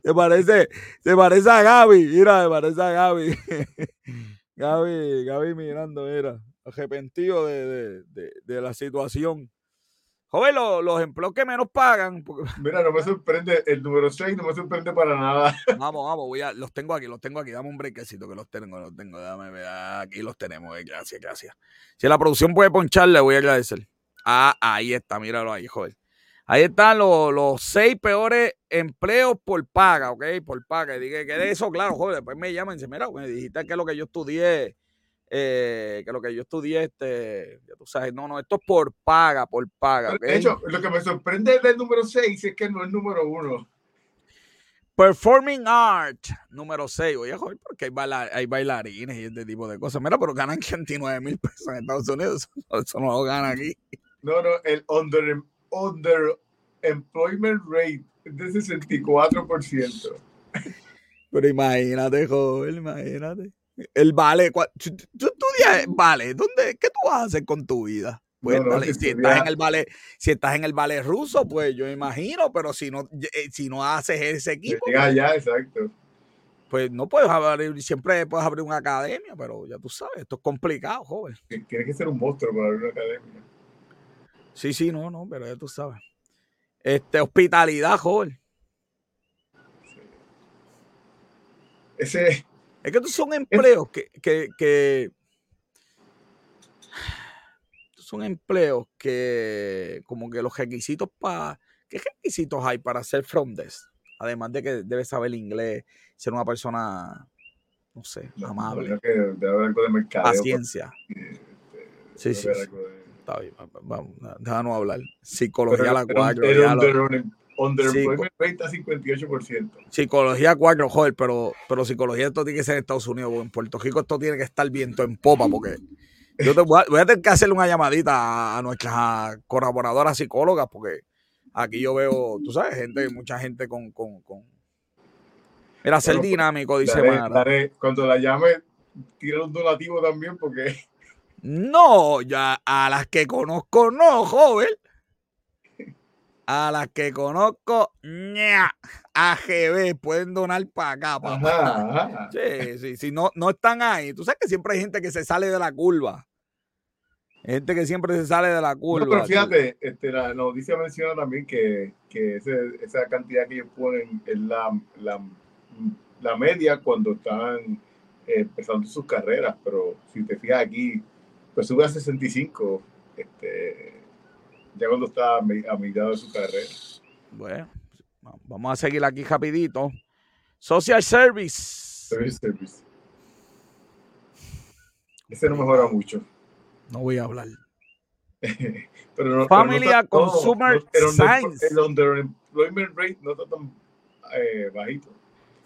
Se parece, se parece a Gaby, mira, se parece a Gaby. Gaby, Gaby mirando, mira, arrepentido de, de, de, la situación. Joven, los, empleos que menos pagan. Mira, no me sorprende, el número 6 no me sorprende para nada. Vamos, vamos, voy a, los tengo aquí, los tengo aquí, dame un brequecito que los tengo, los tengo, dame aquí los tenemos, eh, gracias, gracias. Si la producción puede poncharle, voy a agradecer. Ah, ahí está, míralo ahí, joven. Ahí están los, seis peores empleos por paga, ¿ok? Por paga. Y dije que de eso, claro, joder, después me llaman y dicen, mira, me dijiste que lo que yo estudié, eh, que lo que yo estudié, este, ya tú sabes, no, no, esto es por paga, por paga. De hecho, lo que me sorprende del número seis es que no es número uno. Performing Art, número 6. Oye, joder, porque hay, hay, bailarines y este tipo de cosas. Mira, pero ganan 29 mil pesos en Estados Unidos. Eso, no lo ganan aquí. No, no, el under, underemployment rate de 64%. Pero imagínate, joven, imagínate. El vale, tú, estudias vale, ¿dónde, ¿qué tú vas a hacer con tu vida? Pues, si, estás en el vale, si estás en el vale ruso, pues yo imagino, pero si no, eh, si no haces ese equipo. Pues ya, exacto. Pues no puedes abrir, siempre puedes abrir una academia, pero ya tú sabes, esto es complicado, joven. Tienes que ser un monstruo para abrir una academia. Sí, sí, no, no, pero ya tú sabes. Este, hospitalidad, joven. Ese. Es que estos son empleos que, que, que son empleos que como que los requisitos para ¿qué requisitos hay para hacer front desk? Además de que debes saber inglés, ser una persona no sé, amable. Paciencia. sí, sí. Está bien, vamos, déjanos hablar. Psicología a la 4. Underemployment rate 58%. Psicología 4, joder, pero, pero psicología esto tiene que ser en Estados Unidos, porque en Puerto Rico esto tiene que estar viento en popa, porque yo te voy, a, tener que hacerle una llamadita a, nuestras colaboradoras psicólogas, porque aquí yo veo, tú sabes, gente, mucha gente con. con, con... Mira, ser pues, dinámico, dice daré, Cuando la llame, tira un donativo también, porque no, ya a las que conozco no, joven. A las que conozco, ña, AGB, pueden donar para acá, papá. Sí, sí, sí, no, no están ahí. Tú sabes que siempre hay gente que se sale de la curva. Gente que siempre se sale de la curva. pero fíjate, este, la noticia menciona también que, que esa cantidad que ellos ponen es la, la la media cuando están eh, empezando sus carreras, pero si te fijas aquí, pues sube a 65, este, ya cuando está a, mitad de su carrera. Bueno, vamos a seguir aquí rapidito. Social Service. Service Service. Ese no mejora mucho. No voy a hablar. pero no, Family Consumer Science. El underemployment rate no está tan eh, bajito.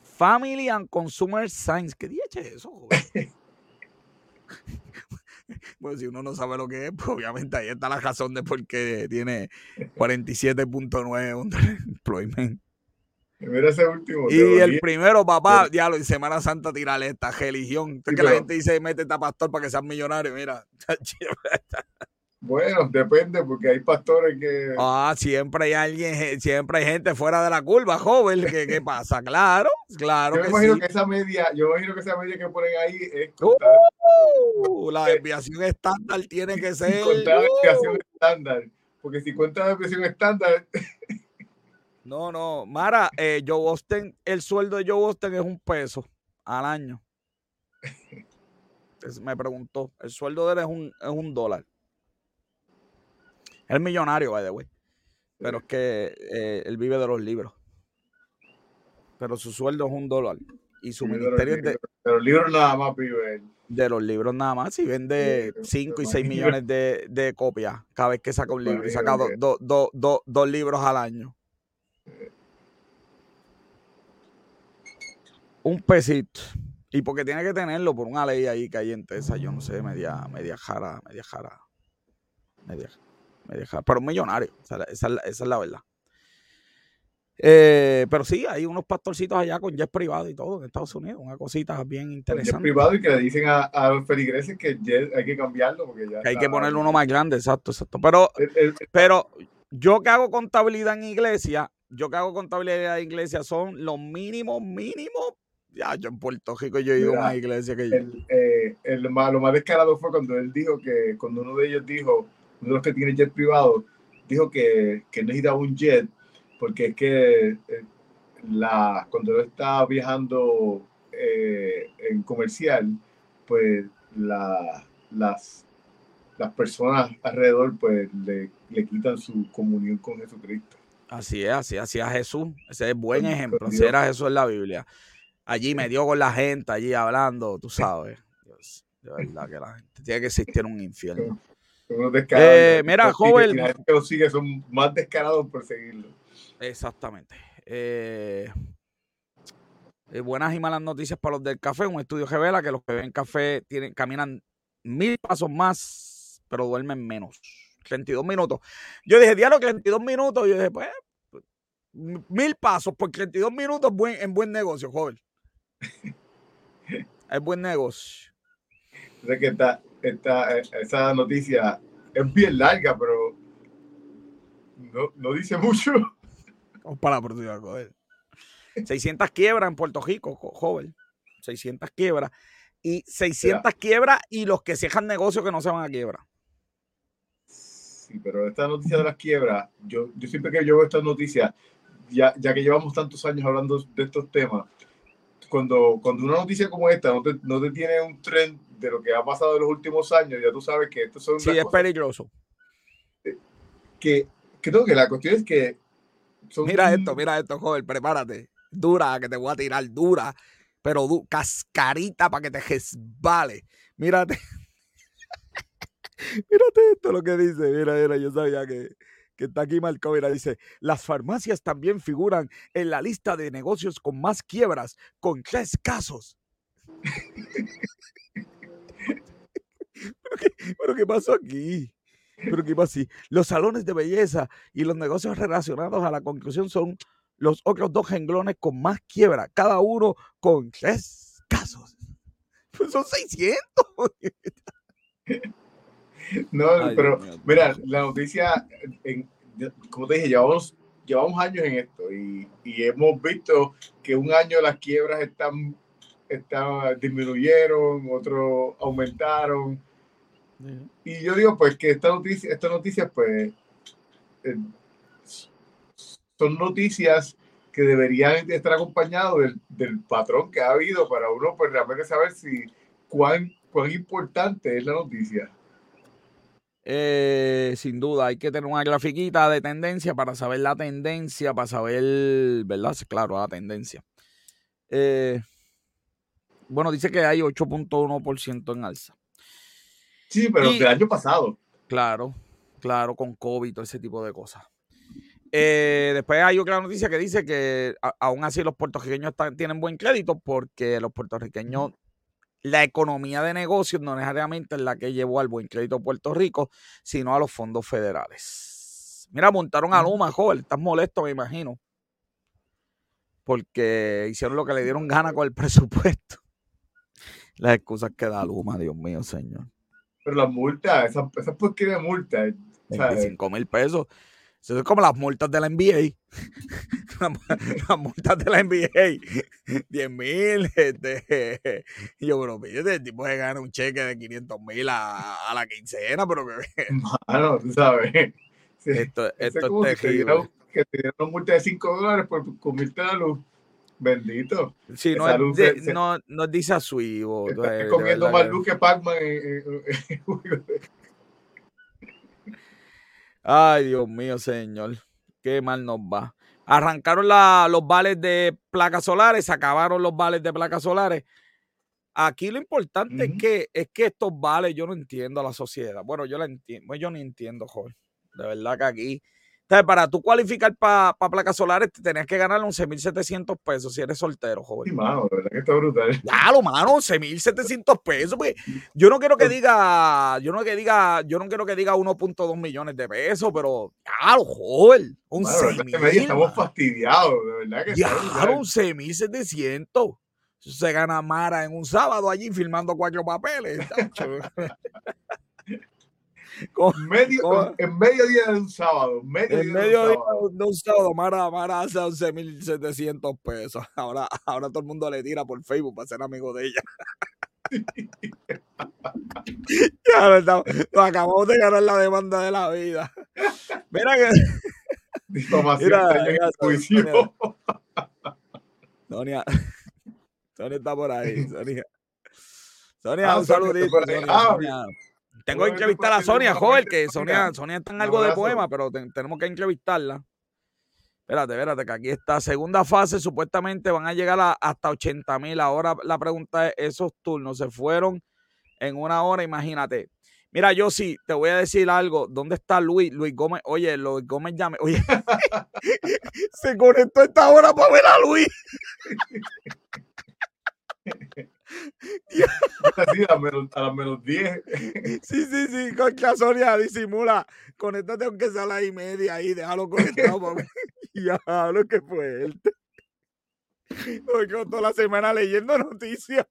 Family and Consumer Science. ¿Qué es eso? pues si uno no sabe lo que es, pues obviamente ahí está la razón de por qué tiene 47.9 underemployment. Mira ese último. Y el primero, papá, ya lo en Semana Santa tirarle esta religión. que la gente dice, mete a pastor para que seas millonario. Mira. Bueno, depende, porque hay pastores que. Ah, siempre hay alguien, siempre hay gente fuera de la curva, joven. ¿Qué, qué pasa? Claro, claro. Yo me imagino que esa media, yo me imagino que esa media que ponen ahí es. Uh, la desviación estándar tiene que ser. Contar la desviación uh. estándar. Porque si cuenta la desviación estándar. No, no. Mara, eh, Joe el sueldo de Joe Boston es un peso al año. me preguntó. El sueldo de él es un, es un dólar. Es millonario, by the way. Pero es que eh, él vive de los libros. Pero su sueldo es un dólar. Y su ministerio es de. De los libros nada más vive él. De los libros nada más. Y vende 5 y 6 millones de, copias cada vez que saca un libro. Y saca dos libros al año. Un pesito. Y porque tiene que tenerlo por una ley ahí que hay en Tesa, yo no sé, media, media jara, media jara. Media me deja, pero un millonario, esa, es la verdad. Eh, pero sí, hay unos pastorcitos allá con jet privado y todo en Estados Unidos, una cosita bien interesante. Jet privado y que le dicen a, los feligreses que hay que cambiarlo porque ya. hay que ponerle uno más grande, exacto, exacto. Pero, pero yo que hago contabilidad en iglesia, yo que hago contabilidad en iglesia son los mínimos, mínimos. Ya, yo en Puerto Rico yo he ido a una iglesia que El, eh, lo más descarado fue cuando él dijo que, cuando uno de ellos dijo uno de los que tiene jet privado, dijo que, que necesitaba un jet porque es que eh, la, cuando él está viajando eh, en comercial, pues la, las, las personas alrededor pues le, le, quitan su comunión con Jesucristo. Así es, así hacía Jesús. Ese es buen ejemplo. Así era Jesús en la Biblia. Allí me dio con la gente, allí hablando, tú sabes. Dios, de verdad que la gente tiene que existir un infierno. Eh, mira, joven. la gente lo sigue, son más descarados por seguirlo. Exactamente. Eh, eh, buenas y malas noticias para los del café. Un estudio revela que los que beben café tienen, caminan mil pasos más, pero duermen menos. 32 minutos. Yo dije, diario, 32 minutos. Yo dije, pues, mil pasos por 32 minutos buen, en buen negocio, joven. es buen negocio. Que está, esta, esa noticia es bien larga, pero no, no dice mucho. Vamos para la oportunidad, joder. 600 quiebras en Puerto Rico, joven. 600 quiebras. Y 600 quiebras y los que cierran negocios que no se van a quiebra. Sí, pero esta noticia de las quiebras, yo, yo siempre que yo veo estas noticias, ya, ya que llevamos tantos años hablando de estos temas, cuando, cuando una noticia como esta no te, no te tiene un tren de lo que ha pasado en los últimos años, ya tú sabes que esto son... Sí, es peligroso. Que, que, que la cuestión es que... Mira esto, mira esto, joven, prepárate. Dura, que te voy a tirar, dura, pero cascarita para que te resbale. Mírate. Mírate esto lo que dice. Mira, mira, yo sabía que, que está aquí marcado. Dice, las farmacias también figuran en la lista de negocios con más quiebras, con tres casos. ¿Pero qué, pasó aquí? ¿Pero qué pasó? Los salones de belleza y los negocios relacionados a la conclusión son los otros dos renglones con más quiebra, cada uno con tres casos. Pues son 600. No, pero mira, la noticia, como te dije, llevamos, llevamos años en esto y, y, hemos visto que un año las quiebras están, están disminuyeron, otros aumentaron. Y yo digo, pues, que esta noticia, estas noticias, pues, eh, son noticias que deberían estar acompañados del, patrón que ha habido para uno pues realmente saber si cuán, cuán importante es la noticia. Eh, sin duda, hay que tener una grafiquita de tendencia para saber la tendencia, para saber, ¿verdad? Claro, la tendencia. Eh, bueno, dice que hay 8.1% en alza. Sí, pero del año pasado. Claro, claro, con COVID, todo ese tipo de cosas. Eh, después hay otra noticia que dice que aún así los puertorriqueños tienen buen crédito porque los puertorriqueños, la economía de negocios no necesariamente es la que llevó al buen crédito a Puerto Rico, sino a los fondos federales. Mira, montaron a Luma, joven, estás molesto, me imagino, porque hicieron lo que le dieron gana con el presupuesto. Las excusas que da Luma, Dios mío, señor. Pero las multas, esas, esas de multas. 25 mil pesos. Eso es como las multas de la NBA. las, multas de la NBA. 10 mil. Este, yo, pero fíjate, el tipo se gana un cheque de 500 mil a, la quincena, pero que. Mano, tú sabes. esto, esto es terrible. Que te dieron una multa de 5 dólares por comirte la luz. Bendito. Sí, no, es, no, no dice a su hijo. Estás comiendo más luz que Pac-Man. Ay, Dios mío, señor. Qué mal nos va. Arrancaron la, los vales de placas solares, se acabaron los vales de placas solares. Aquí lo importante es, que, es que estos vales, yo no entiendo a la sociedad. Bueno, yo la entiendo, yo no entiendo, joder. De verdad que aquí entonces, para tú cualificar para placas solares, te tenías que ganar 11.700 pesos si eres soltero, joven. Sí, mano, de verdad que está brutal. Claro, mano, 11.700 pesos. Pues, yo no quiero que diga, yo no que diga, yo no quiero que diga 1.2 millones de pesos, pero, claro, joven, 11.000. Estamos fastidiados, de verdad que Claro, 11.700. Se gana Mara en un sábado allí filmando cuatro papeles. medio, en medio día de un sábado. Medio en medio día de un sábado, Mara, Mara hace 11.700 pesos. Ahora, ahora todo el mundo le tira por Facebook para ser amigo de ella. ya, nos, acabamos de ganar la demanda de la vida. Mira que. Mira, Sonia, Sonia, Sonia está por ahí. Sonia, Sonia ah, un saludito. Sonia, ah, Sonia. Tengo que entrevistar a Sonia, joven, que Sonia, Sonia está en algo de poema, pero tenemos que entrevistarla. Espérate, espérate, que aquí está. Segunda fase, supuestamente van a llegar a, hasta 80 mil. Ahora la pregunta es, esos turnos se fueron en una hora, imagínate. Mira, yo sí, te voy a decir algo. ¿Dónde está Luis? Luis Gómez. Oye, Luis Gómez llame. Oye, se conectó esta hora para ver a Luis. A, menos, a las menos 10. Sí, sí, sí, con que Sonia disimula. Conéctate aunque sea a las y media ahí, déjalo conectado. ya, lo que fuerte. Hoy toda la semana leyendo noticias.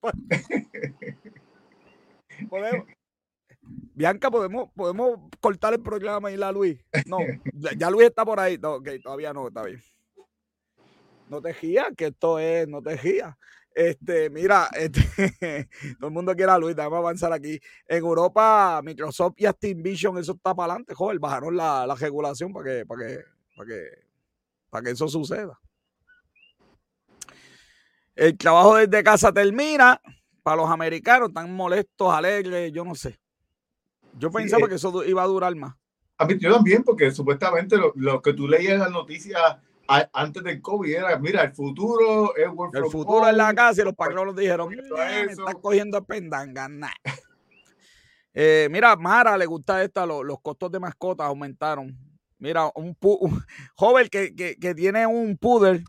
¿Podemos? Bianca, ¿podemos, podemos cortar el programa y la Luis. No, ya, Luis está por ahí. No, ok, todavía no, está bien. No te gías, que esto es, no te gías. Este, mira, este, todo el mundo quiere a Luis, a avanzar aquí. En Europa, Microsoft y Activision, eso está para adelante, joder, bajaron la, regulación para que, para que, para que, para que eso suceda. El trabajo desde casa termina. Para los americanos, están molestos, alegres, yo no sé. Yo pensaba eh que eso iba a durar más. A mí, yo también, porque supuestamente lo, lo que tú leías en las noticias antes del COVID era, mira, el futuro es El futuro es la casa y los patronos dijeron, me están cogiendo pendanga. Eh, mira, Mara le gusta esta, los, costos de mascotas aumentaron. Mira, un, joven que, que, tiene un poodle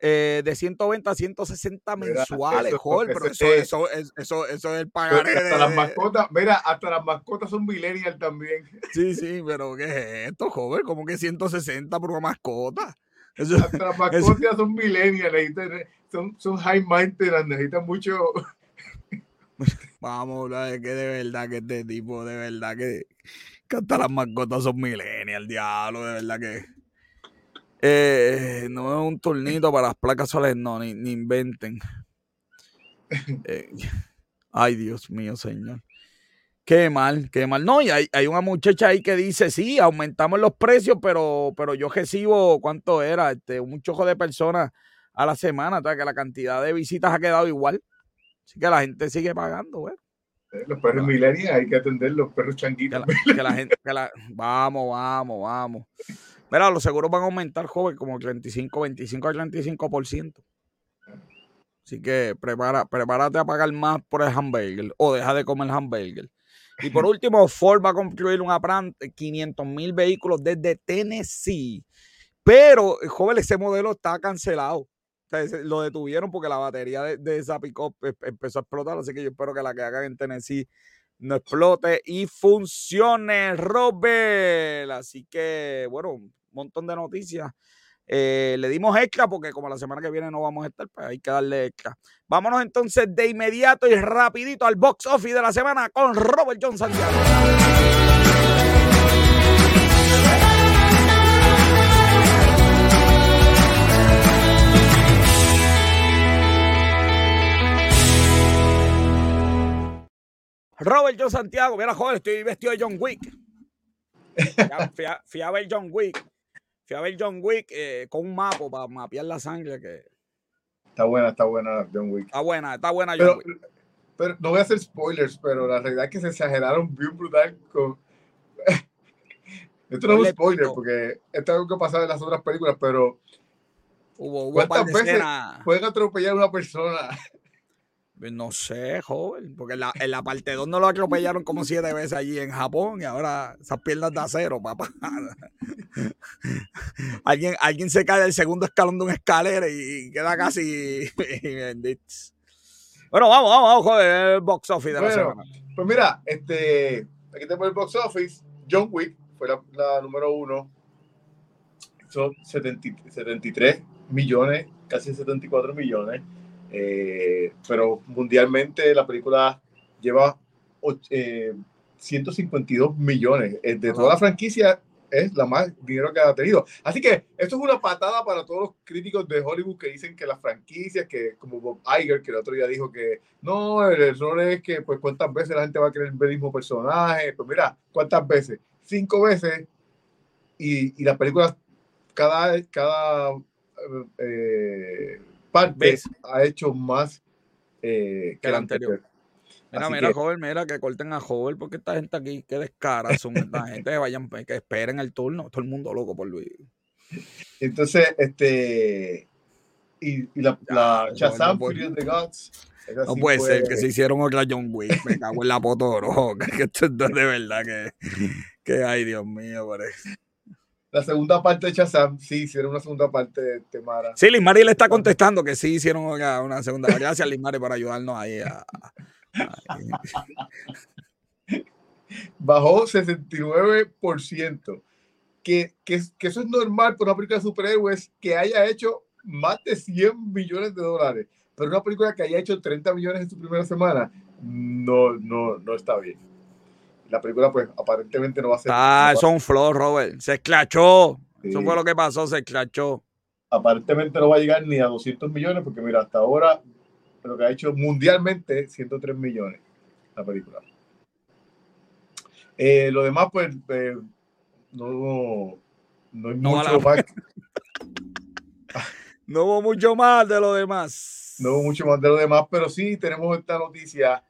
eh, de 120 a 160 mensuales, joven, pero eso, eso, eso, eso, es el pagaré. Hasta las mascotas, mira, hasta las mascotas son millennial también. Sí, sí, pero ¿qué es esto, joven? ¿Cómo que 160 por una mascota? Eso, las mascotas son millennials, son, son high maintenance, necesitan mucho. Vamos a hablar de que de verdad que este tipo, de verdad que, hasta las mascotas son millennials, diablo, de verdad que. Eh, no es un tornito para las placas solares, no, ni, inventen. Eh, ay, Dios mío, señor. Qué mal, qué mal. No, y hay, hay, una muchacha ahí que dice, sí, aumentamos los precios, pero, pero yo recibo, ¿cuánto era? Este, un chojo de personas a la semana, o sea, que la cantidad de visitas ha quedado igual. Así que la gente sigue pagando, güey. Eh, los perros milenios hay que atender los perros changuitos. Que la, gente, que la, vamos, vamos, vamos. Mira, los seguros van a aumentar, joven, como 35, 25 al 35%. Así que prepara, prepárate a pagar más por el hamburger o deja de comer hamburger. Y por último, Ford va a construir una planta de 500 mil vehículos desde Tennessee. Pero, joven, ese modelo está cancelado. lo detuvieron porque la batería de, esa pick-up em, empezó a explotar. Así que yo espero que la que hagan en Tennessee no explote y funcione, Robert. Así que, bueno, un montón de noticias. Eh, le dimos extra porque como la semana que viene no vamos a estar, pues hay que darle extra. Vámonos entonces de inmediato y rapidito al box office de la semana con Robert John Santiago. Robert John Santiago, mira joder, estoy vestido de John Wick. fui a John Wick fui a ver John Wick eh, con un mapa para mapear la sangre que... Está buena, está buena John Wick. Está buena, está buena John Wick. Pero no voy a hacer spoilers, pero la realidad es que se exageraron bien brutal con... Esto no es un spoiler, porque esto es algo que pasaba en las otras películas, pero... Hubo, hubo ¿Cuántas veces pueden atropellar a una persona? Pues no sé, joven, porque en la, en la parte 2 no lo atropellaron como siete veces allí en Japón y ahora esas piernas de acero, papá. alguien, alguien se cae del segundo escalón de una escalera y queda casi. bueno, vamos, vamos, vamos, joder, el box office de la semana. Pues mira, este, aquí tenemos el box office. John Wick fue la, la número uno. Son 73 millones, casi 74 millones. Eh, pero mundialmente la película lleva 152 eh, millones. Eh, de toda la franquicia es la más dinero que ha tenido. Así que esto es una patada para todos los críticos de Hollywood que dicen que las franquicias, que como Bob Iger, que el otro día dijo que no, el error es que pues cuántas veces la gente va a querer ver el mismo personaje. Pues mira, ¿cuántas veces? Cinco veces. Y, y las películas, cada, cada eh, parte ha hecho más eh, que, el anterior. Mira, mira, joven, mira, que corten a joven, porque esta gente aquí, que descara, son la gente que vayan, que esperen el turno, todo el mundo loco por Luis. Entonces, este, y, la, la Shazam Fury of the Gods. No puede ser que se hicieron otra John Wick, me cago en la potoro, que esto es de verdad que, que ay Dios mío, parece la segunda parte de Shazam, sí hicieron una segunda parte de Temara. Sí, Lismari le está contestando que sí hicieron una, segunda. Gracias, Lismari, por ayudarnos ahí. Bajó 69%. Que, que, que, eso es normal por una película de superhéroes que haya hecho más de 100 millones de dólares. Pero una película que haya hecho 30 millones en su primera semana, no, no, no está bien la película pues aparentemente no va a ser... Ah, eso es un flow, Robert. Se esclachó. Eso fue lo que pasó, se esclachó. Aparentemente no va a llegar ni a 200 millones porque mira, hasta ahora lo que ha hecho mundialmente 103 millones la película. Eh, lo demás pues eh, no, no hay mucho más. no hubo mucho más de lo demás. No hubo mucho más de lo demás, pero sí tenemos esta noticia.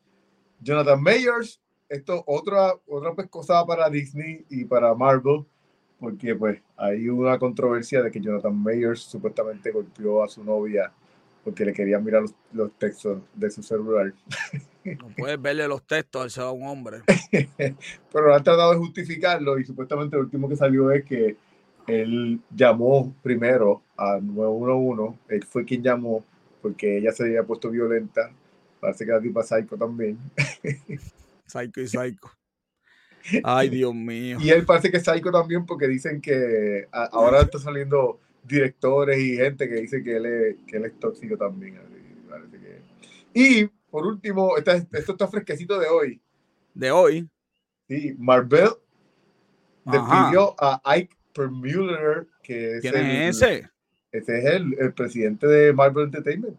Jonathan Mayers esto otra, otra pues, cosa para Disney y para Marvel, porque pues hay una controversia de que Jonathan Mayers supuestamente golpeó a su novia porque le quería mirar los, textos de su celular. No puedes verle los textos al ser un hombre. Pero han tratado de justificarlo y supuestamente lo último que salió es que él llamó primero a 911, él fue quien llamó porque ella se había puesto violenta, parece que la tipa psycho también. Psycho y Psycho. Ay, Dios mío. Y él parece que es Psycho también porque dicen que ahora está saliendo directores y gente que dice que él es, que él es tóxico también. Y por último, esto está fresquecito de hoy. ¿De hoy? Sí, Marvel despidió a Ike Permuller, que es ¿Quién es ese? Ese es el, el presidente de Marvel Entertainment.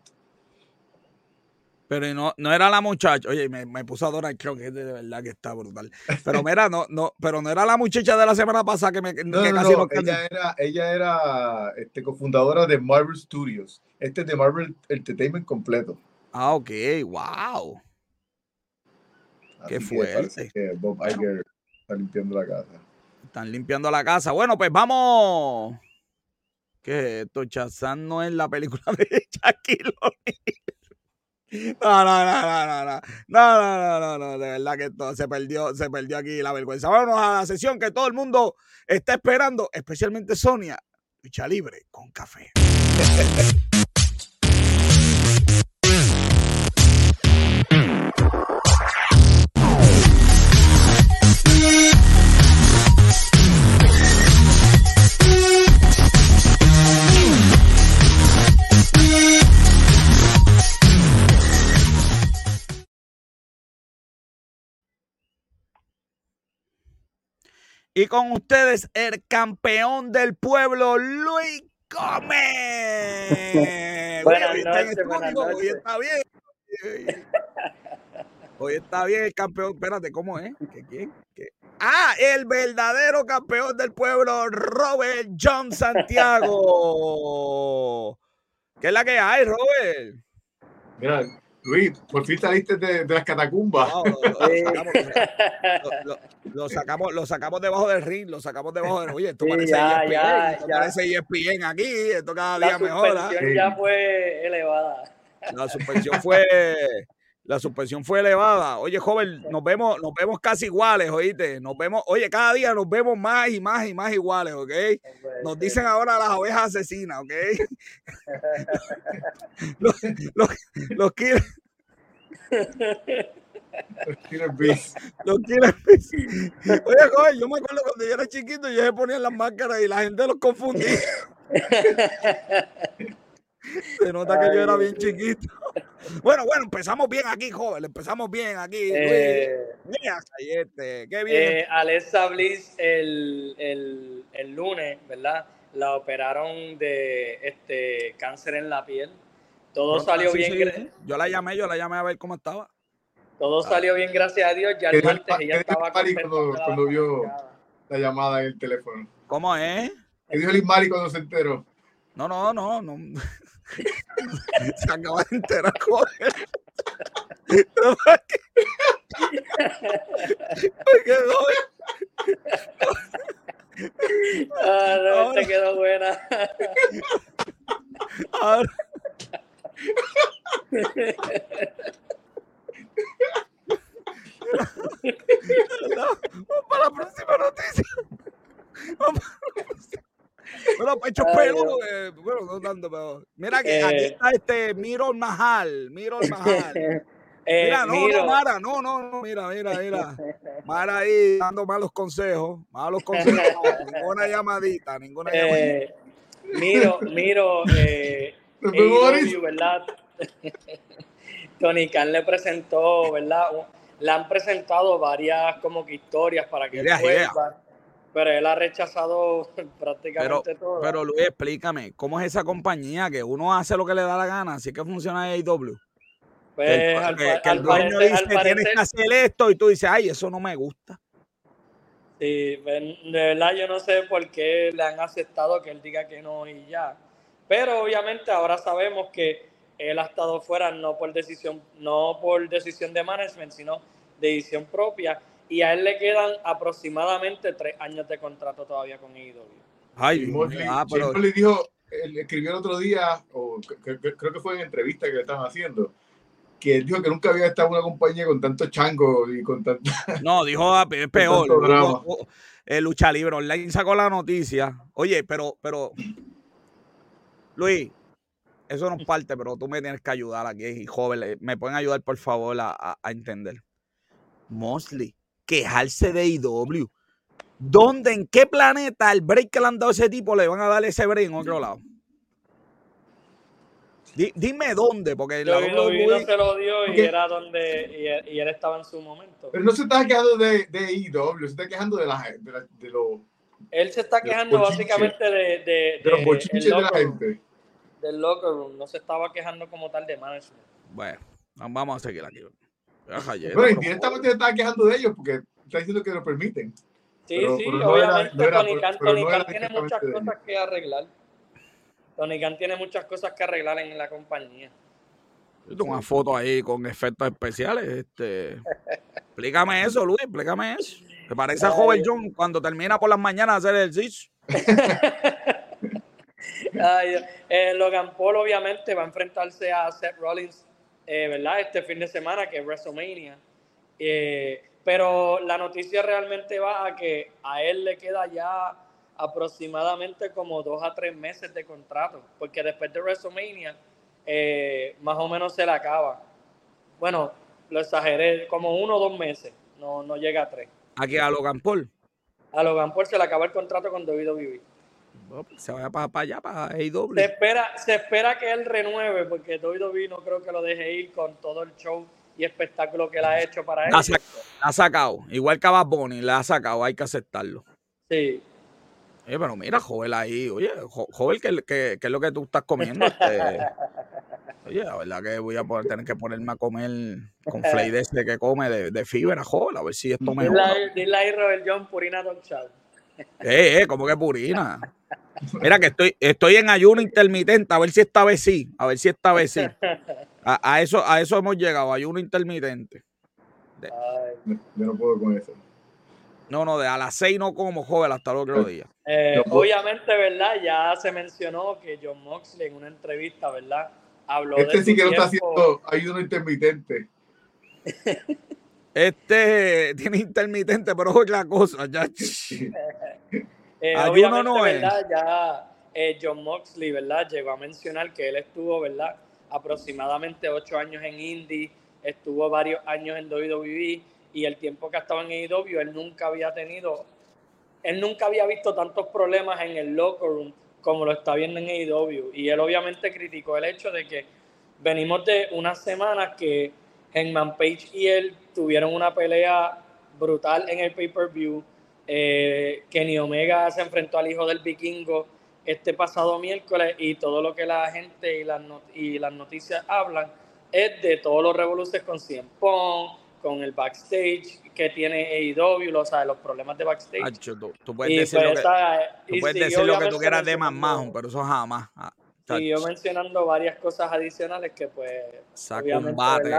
Pero no, no era la muchacha. Oye, me, me puso a Donald Trump, que de verdad que está brutal. Pero mira, no, no, pero no era la muchacha de la semana pasada que me que No, no, casi no, nos ella era, ella era este, cofundadora de Marvel Studios. Este es de Marvel Entertainment completo. Ah, ok, wow. Qué Así que fuerte. que Bob Iger está limpiando la casa. Están limpiando la casa. Bueno, pues vamos. ¿Qué es esto? Chazán no es la película de Shaquille. No, no, no, no, no, no. No, no, no, no. De verdad que esto se perdió, se perdió aquí la vergüenza. Vámonos a la sesión que todo el mundo está esperando, especialmente Sonia. Lucha libre con café. Y con ustedes, el campeón del pueblo, Luis Gómez. Buenas hoy está en noches, buenas estudio, Hoy noches. está bien. Hoy está bien el campeón. Espérate, ¿cómo es? ¿Qué, quién? ¿Qué? Ah, el verdadero campeón del pueblo, Robert John Santiago. ¿Qué es la que hay, Robert? Mira, Luis, por fin saliste de, de las catacumbas. Wow, lo, lo sacamos, lo- lo- lo sacamos, lo sacamos debajo del ring, lo sacamos debajo del. Oye, esto Sí, parece ya, ESPN, ya, esto ya. parece E ESPN aquí, esto cada La día mejora. suspensión ya fue elevada. La suspensión fue, la suspensión fue elevada. Oye, joven, nos vemos, nos vemos casi iguales, oíste. Nos vemos, oye, cada día nos vemos más y más y más iguales, ¿ok? Nos dicen ahora las ovejas asesinas, ¿ok? los, los, los killer- Killer Bees. los killer bees. Oye, joven, yo me acuerdo cuando yo era chiquito, yo se ponían las máscaras y la gente los confundía. Se nota que yo era bien chiquito. Bueno, bueno, empezamos bien aquí, joven. Empezamos bien aquí. Eh, qué bien. eh, Alexa Bliss el, el, el lunes, ¿verdad? La operaron de este cáncer en la piel. Todo salió sí, bien, sí. Yo la llamé, yo la llamé a ver cómo estaba. todo salió bien, gracias a Dios. Ya ¿Qué el martes ella estaba cuando- cuando vio-. La llamada en el teléfono. ¿Cómo es? ¿Qué dijo el Mari cuando se enteró? No, no, no, no. Se acaba de enterar. Porque, joder, Ah, no, Ahora- quedó buena. ahora- Vamos para la próxima noticia. Vamos para la próxima. Bueno, pechos Ay, peludos, eh, bueno, no tanto, pero. Mira que aquí Eh. está este Miro Mahal, Miro Mahal. Eh, Mira, no, Miro, no, Mara, no, no, no, mira, mira, mira. Mara ahí dando malos consejos, malos consejos, no, ninguna llamadita, ninguna llamadita. eh, Miro, Miro, eh, Boris. AEW, ¿verdad? Tony Khan le presentó, ¿verdad? Le han presentado varias como que historias para que él vuelva, pero él ha rechazado prácticamente todo. Pero Luis, explícame, ¿cómo es esa compañía que uno hace lo que le da la gana? Así que funciona AEW. Pues, que el, al, que- el dueño parecer, dice, tienes que hacer esto y tú dices, ay, eso no me gusta. Sí, de verdad yo no sé por qué le han aceptado que él diga que no y ya. Pero obviamente ahora sabemos que él ha estado fuera no por decisión, no por decisión de management, sino de decisión propia. Y a él le quedan aproximadamente tres años de contrato todavía con AEW. Ay, Mosley, mío, ah, pero- dijo, él escribió el otro día, o cre- cre- creo que fue en entrevista que le estaban haciendo, que él dijo que nunca había estado en una compañía con tanto chango y con tanta... No, dijo ah, es peor. tanto. Dijo, eh, Lucha Libre Online sacó la noticia. Oye, pero, pero, Luis, eso no es parte, pero tú me tienes que ayudar aquí, joven. ¿Me pueden ayudar, por favor, a, a- a entender? Mosley, quejarse de IW. ¿Dónde, en qué planeta el break que le han dado a ese tipo le van a dar ese break en otro lado? Di- dime dónde, porque la no WWE se lo dio y Porque- era donde y él, y él estaba en su momento. Pero no se está quejando de, de IW, se está quejando de, la, de, la- de, lo- Él se está quejando básicamente de, de, de los bochinches de la gente. del locker room, no se estaba quejando como tal de management. Bueno, Vamos a seguir aquí. Bueno, indirectamente se estaba quejando de ellos porque está diciendo que lo permiten. Sí, sí, obviamente Tony Khan, tiene muchas cosas que arreglar. Tony Khan tiene muchas cosas que arreglar en la compañía. Yo tengo una foto ahí con efectos especiales. Este. explícame eso, Luis, explícame eso. ¿Te parece a Joven John cuando termina por las mañanas a hacer el ejercicio? eh, Logan Paul obviamente va a enfrentarse a Seth Rollins, eh, ¿verdad? Este fin de semana, que es WrestleMania. Eh, pero la noticia realmente va a que a él le queda ya aproximadamente como dos a tres meses de contrato, porque después de WrestleMania eh, más o menos se le acaba. Bueno, lo exageré, como uno o dos meses, no, no llega a tres. ¿Aquí a Logan Paul? A Logan Paul se le acaba el contrato con WWE. Pues, se vaya para, allá, para AEW. Se espera, se espera que él renueve, porque WWE no creo que lo deje ir con todo el show y espectáculo que él ha hecho para él. La, ha sacado, igual que a Bad Bunny, la ha sacado, hay que aceptarlo. Sí. Oye, pero mira, Joel ahí, oye, Joel, ¿qué, es lo que tú estás comiendo? Este, oye, la verdad que voy a poder tener que ponerme a comer con flay de ese que come de, de fibra, Joel, a ver si esto me Dile ahí, Robert John, Purina Don Eh, eh, ¿cómo que Purina? Mira que estoy, estoy en ayuno intermitente, a ver si esta vez sí, a ver si esta vez sí. A, eso, a eso hemos llegado, ayuno intermitente. Yo no puedo con eso. No, no, de a las seis no como joven hasta el otro día. Eh, obviamente, ¿verdad? Ya se mencionó que John Moxley en una entrevista, ¿verdad? Habló este sí que no está haciendo ayuno intermitente. Este tiene intermitente, pero es otra cosa. Ya. eh, Ayuno no ¿verdad? Ya eh, John Moxley, ¿verdad? Llegó a mencionar que él estuvo, ¿verdad? Aproximadamente ocho años en Indie, estuvo varios años en WWE y el tiempo que estaba en AEW, él nunca había tenido, él nunca había visto tantos problemas en el locker room como lo está viendo en AEW. Y él obviamente criticó el hecho de que venimos de unas semanas que Hangman Page y él tuvieron una pelea brutal en el pay-per-view. Eh, Kenny Omega se enfrentó al hijo del vikingo este pasado miércoles y todo lo que la gente y las, y las noticias hablan es de todos los revoluciones con Cien Pong, con el backstage que tiene AEW, o sea, los problemas de backstage. tú, puedes decir, lo, pues que, tú, puedes decir lo que tú quieras de más pero eso jamás. Ah, siguió mencionando varias cosas adicionales que pues Saca un bate,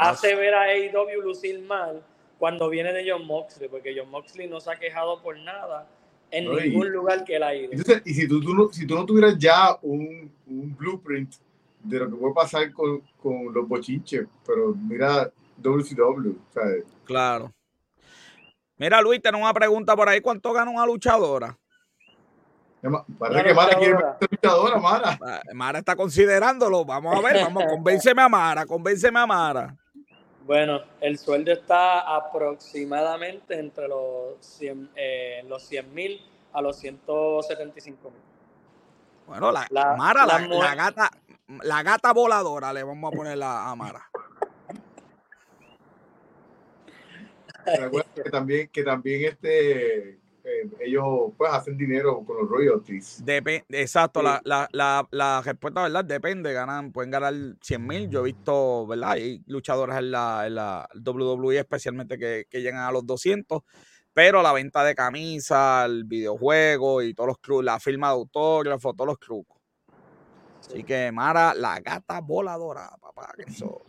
hace ver a AEW lucir mal cuando viene de John Moxley, porque John Moxley no se ha quejado por nada en ningún lugar que él ha ido. y si tú, no, si tú no tuvieras ya un, un, blueprint de lo que puede pasar con, con los bochinches, pero mira WCW. Claro. Mira, Luis, tenemos una pregunta por ahí. ¿Cuánto gana una luchadora? Parece que Mara quiere ser luchadora, Mara. Ah, Mara está considerándolo. Vamos a ver, vamos, convénceme a Mara, convénceme a Mara. Bueno, el sueldo está aproximadamente entre los 100 eh, los mil a los 175 mil. Bueno, la, Mara, la, gata, la gata voladora le vamos a poner a Mara. que también, que también este, eh, ellos pues hacen dinero con los royalties. exacto, la, la, la, la, respuesta, ¿verdad? Depende, ganan, pueden ganar 100 mil. Yo he visto, ¿verdad? Hay luchadores en la, en la WWE especialmente que, que, llegan a los 200, pero la venta de camisas, el videojuego y todos los la firma de autógrafos, todos los trucos. Así que Mara, la gata voladora, papá, que eso.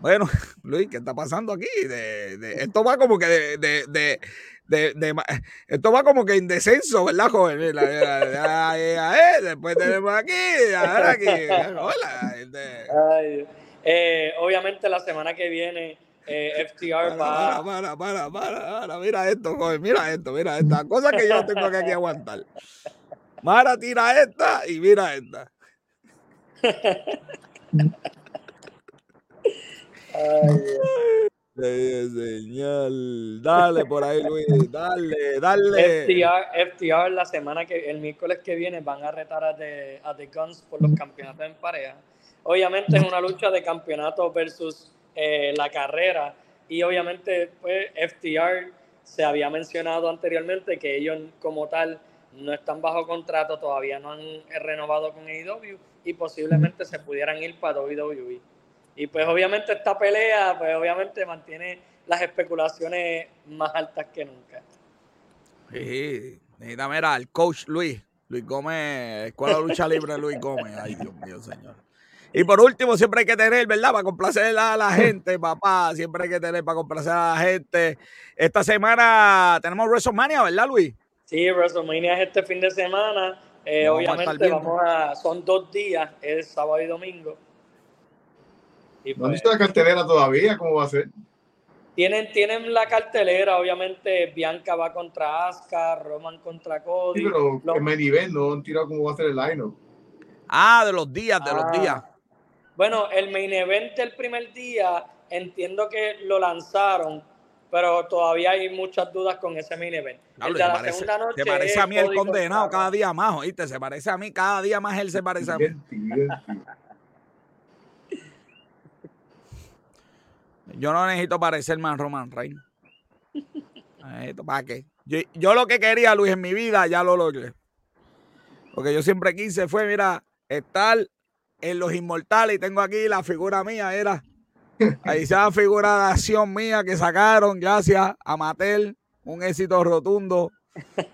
Bueno, Luis, ¿qué está pasando aquí? De, de, esto va como que de, de, de, esto va como que indescenso, ¿verdad, joven? después tenemos aquí, ahora aquí. Hola. Eh, obviamente la semana que viene eh, FTR va. Para, para, para, para, mira esto, joven, mira esto, mira esta cosa que yo tengo que aquí aguantar. Mara tira esta y mira esta. Ay, Dale por ahí, Luis. Dale, dale. FTR, FTR, la semana que, el miércoles que viene, van a retar a The, a The Guns por los campeonatos en pareja. Obviamente es una lucha de campeonato versus eh, la carrera. Y obviamente, pues, FTR se había mencionado anteriormente que ellos, como tal, no están bajo contrato, todavía no han renovado con AEW y posiblemente se pudieran ir para WWE. Y pues obviamente esta pelea, pues obviamente mantiene las especulaciones más altas que nunca. Sí, necesita ver al coach Luis, Luis Gómez, Escuela de Lucha Libre Luis Gómez. Ay, Dios mío, señor. Y por último, siempre hay que tener, ¿verdad? Para complacer a la gente, papá. Siempre hay que tener para complacer a la gente. Esta semana tenemos WrestleMania, ¿verdad, Luis? Sí, WrestleMania es este fin de semana. Eh, obviamente vamos a, son dos días, es sábado y domingo. Y ¿No pues, la cartelera todavía? ¿Cómo va a ser? Tienen, tienen la cartelera, obviamente Bianca va contra Asuka, Roman contra Cody. Sí, pero los... el main no han tirado cómo va a ser el line Ah, de los días, de los ah. días. Bueno, el main event el primer día, entiendo que lo lanzaron, pero todavía hay muchas dudas con ese main event. el de la parece, segunda noche se parece a mí el condenado cada día más, oíste, se parece a mí cada día más él se parece a mí. Yo no necesito parecerme a Roman Reigns. ¿Para qué? Yo, yo, lo que quería, Luis, en mi vida, ya lo logré. Porque yo siempre quise fue, mira, estar en los inmortales y tengo aquí la figura mía, era. Ahí la figura de acción mía que sacaron gracias a Mattel, un éxito rotundo.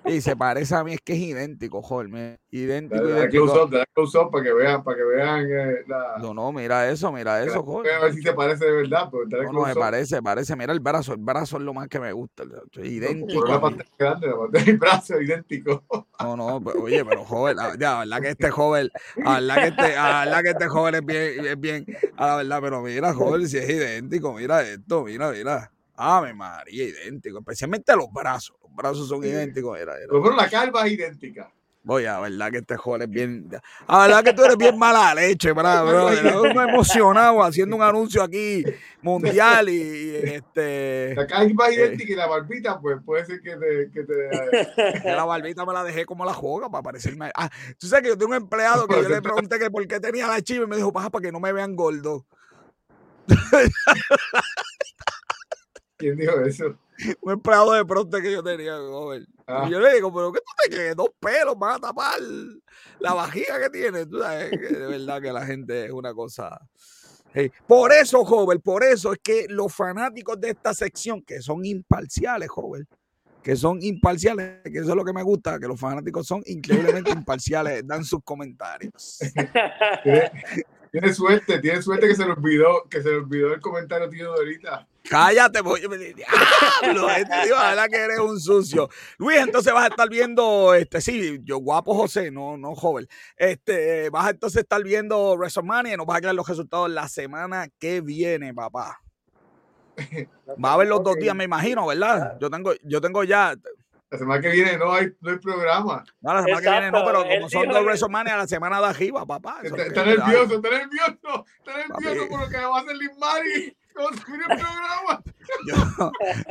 Y se parece a mí, es que es idéntico, joder, idéntico. idéntico. para que vean, para que vean eh, la... No, no, mira eso, mira eso, joder. A ver si se parece de verdad. Pues, no, no, me parece, parece, mira el brazo, el brazo es lo más que me gusta, idéntico. la parte grande, la parte del brazo, idéntico. No, no, pues, oye, pero joven, la, verdad que este joven, la verdad que este, la verdad que este joven es bien, es bien, a la verdad, pero mira, joven, si es idéntico, mira esto, mira, mira. Ave María, idéntico, especialmente los brazos brazos son idénticos. Era, era. Pero la calva es idéntica. Voy a verdad que este joven es bien. A verdad que tú eres bien mala leche, ¿verdad, bro? Emocionado haciendo un anuncio aquí mundial y, este. La calva es idéntica y la barbita, pues puede ser que te. Que te... la barbita me la dejé como la joga para parecerme. Ah, tú sabes que yo tengo un empleado que yo le pregunté que por qué tenía la chiva y me dijo, paja, para que no me vean gordo. ¿Quién dijo eso? un empleado de pronto que yo tenía, joven. Ah. Y yo le digo, pero ¿qué tú te crees? Dos pelos van a tapar la vajilla que tiene. Tú sabes que de verdad que la gente es una cosa. Por eso, joven, por eso es que los fanáticos de esta sección, que son imparciales, joven, que son imparciales, que eso es lo que me gusta, que los fanáticos son increíblemente imparciales, dan sus comentarios. Tiene suerte, tiene suerte que se le olvidó, que se le olvidó el comentario tío de ahorita. Cállate, porque yo me dije, diablo, este tío, verdad que eres un sucio. Luis, entonces vas a estar viendo, este, sí, yo guapo José, no, no joven. Este, vas a entonces estar viendo WrestleMania y nos vas a quedar los resultados la semana que viene, papá. Va a haber los dos días, me imagino, ¿verdad? Yo tengo, yo tengo ya, la semana que viene no hay, no hay programa. No, la semana que viene no, pero como son dos WrestleMania, la semana de arriba, papá. Está, está nervioso, está nervioso, está nervioso por lo que va a hacer Liz Mari. Programa. Yo,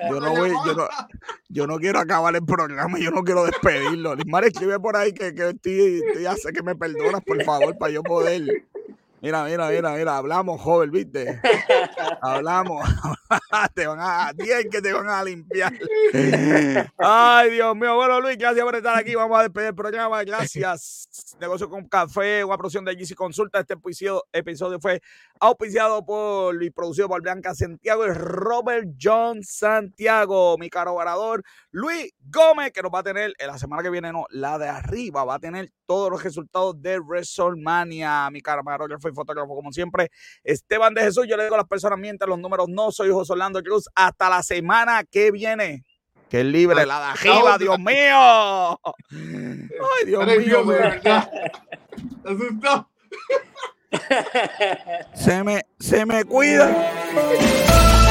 yo, no voy, yo, no, yo no quiero acabar el programa, yo no quiero despedirlo. Lismar escribe por ahí que, que estoy, ya sé que me perdonas, por favor, para yo poder Mira, mira, mira, mira, hablamos, joven, ¿viste? Hablamos. te van a, bien que te van a limpiar. Ay, Dios mío. Bueno, Luis, gracias por estar aquí. Vamos a despedir el programa. Gracias. Negocio con Café, una producción de GC Consulta. Este episodio, fue auspiciado por y producido por Blanca Santiago y Robert John Santiago, mi caro orador. Luis Gómez, que nos va a tener la semana que viene, no, la de arriba, va a tener todos los resultados de WrestleMania. Mi caro fue fotógrafo como siempre. Esteban de Jesús, yo le digo a las personas, mientras los números no, soy José Orlando Cruz. Hasta la semana que viene. Que libre la de arriba, Dios mío. Ay, Dios mío. Se me, se me cuida.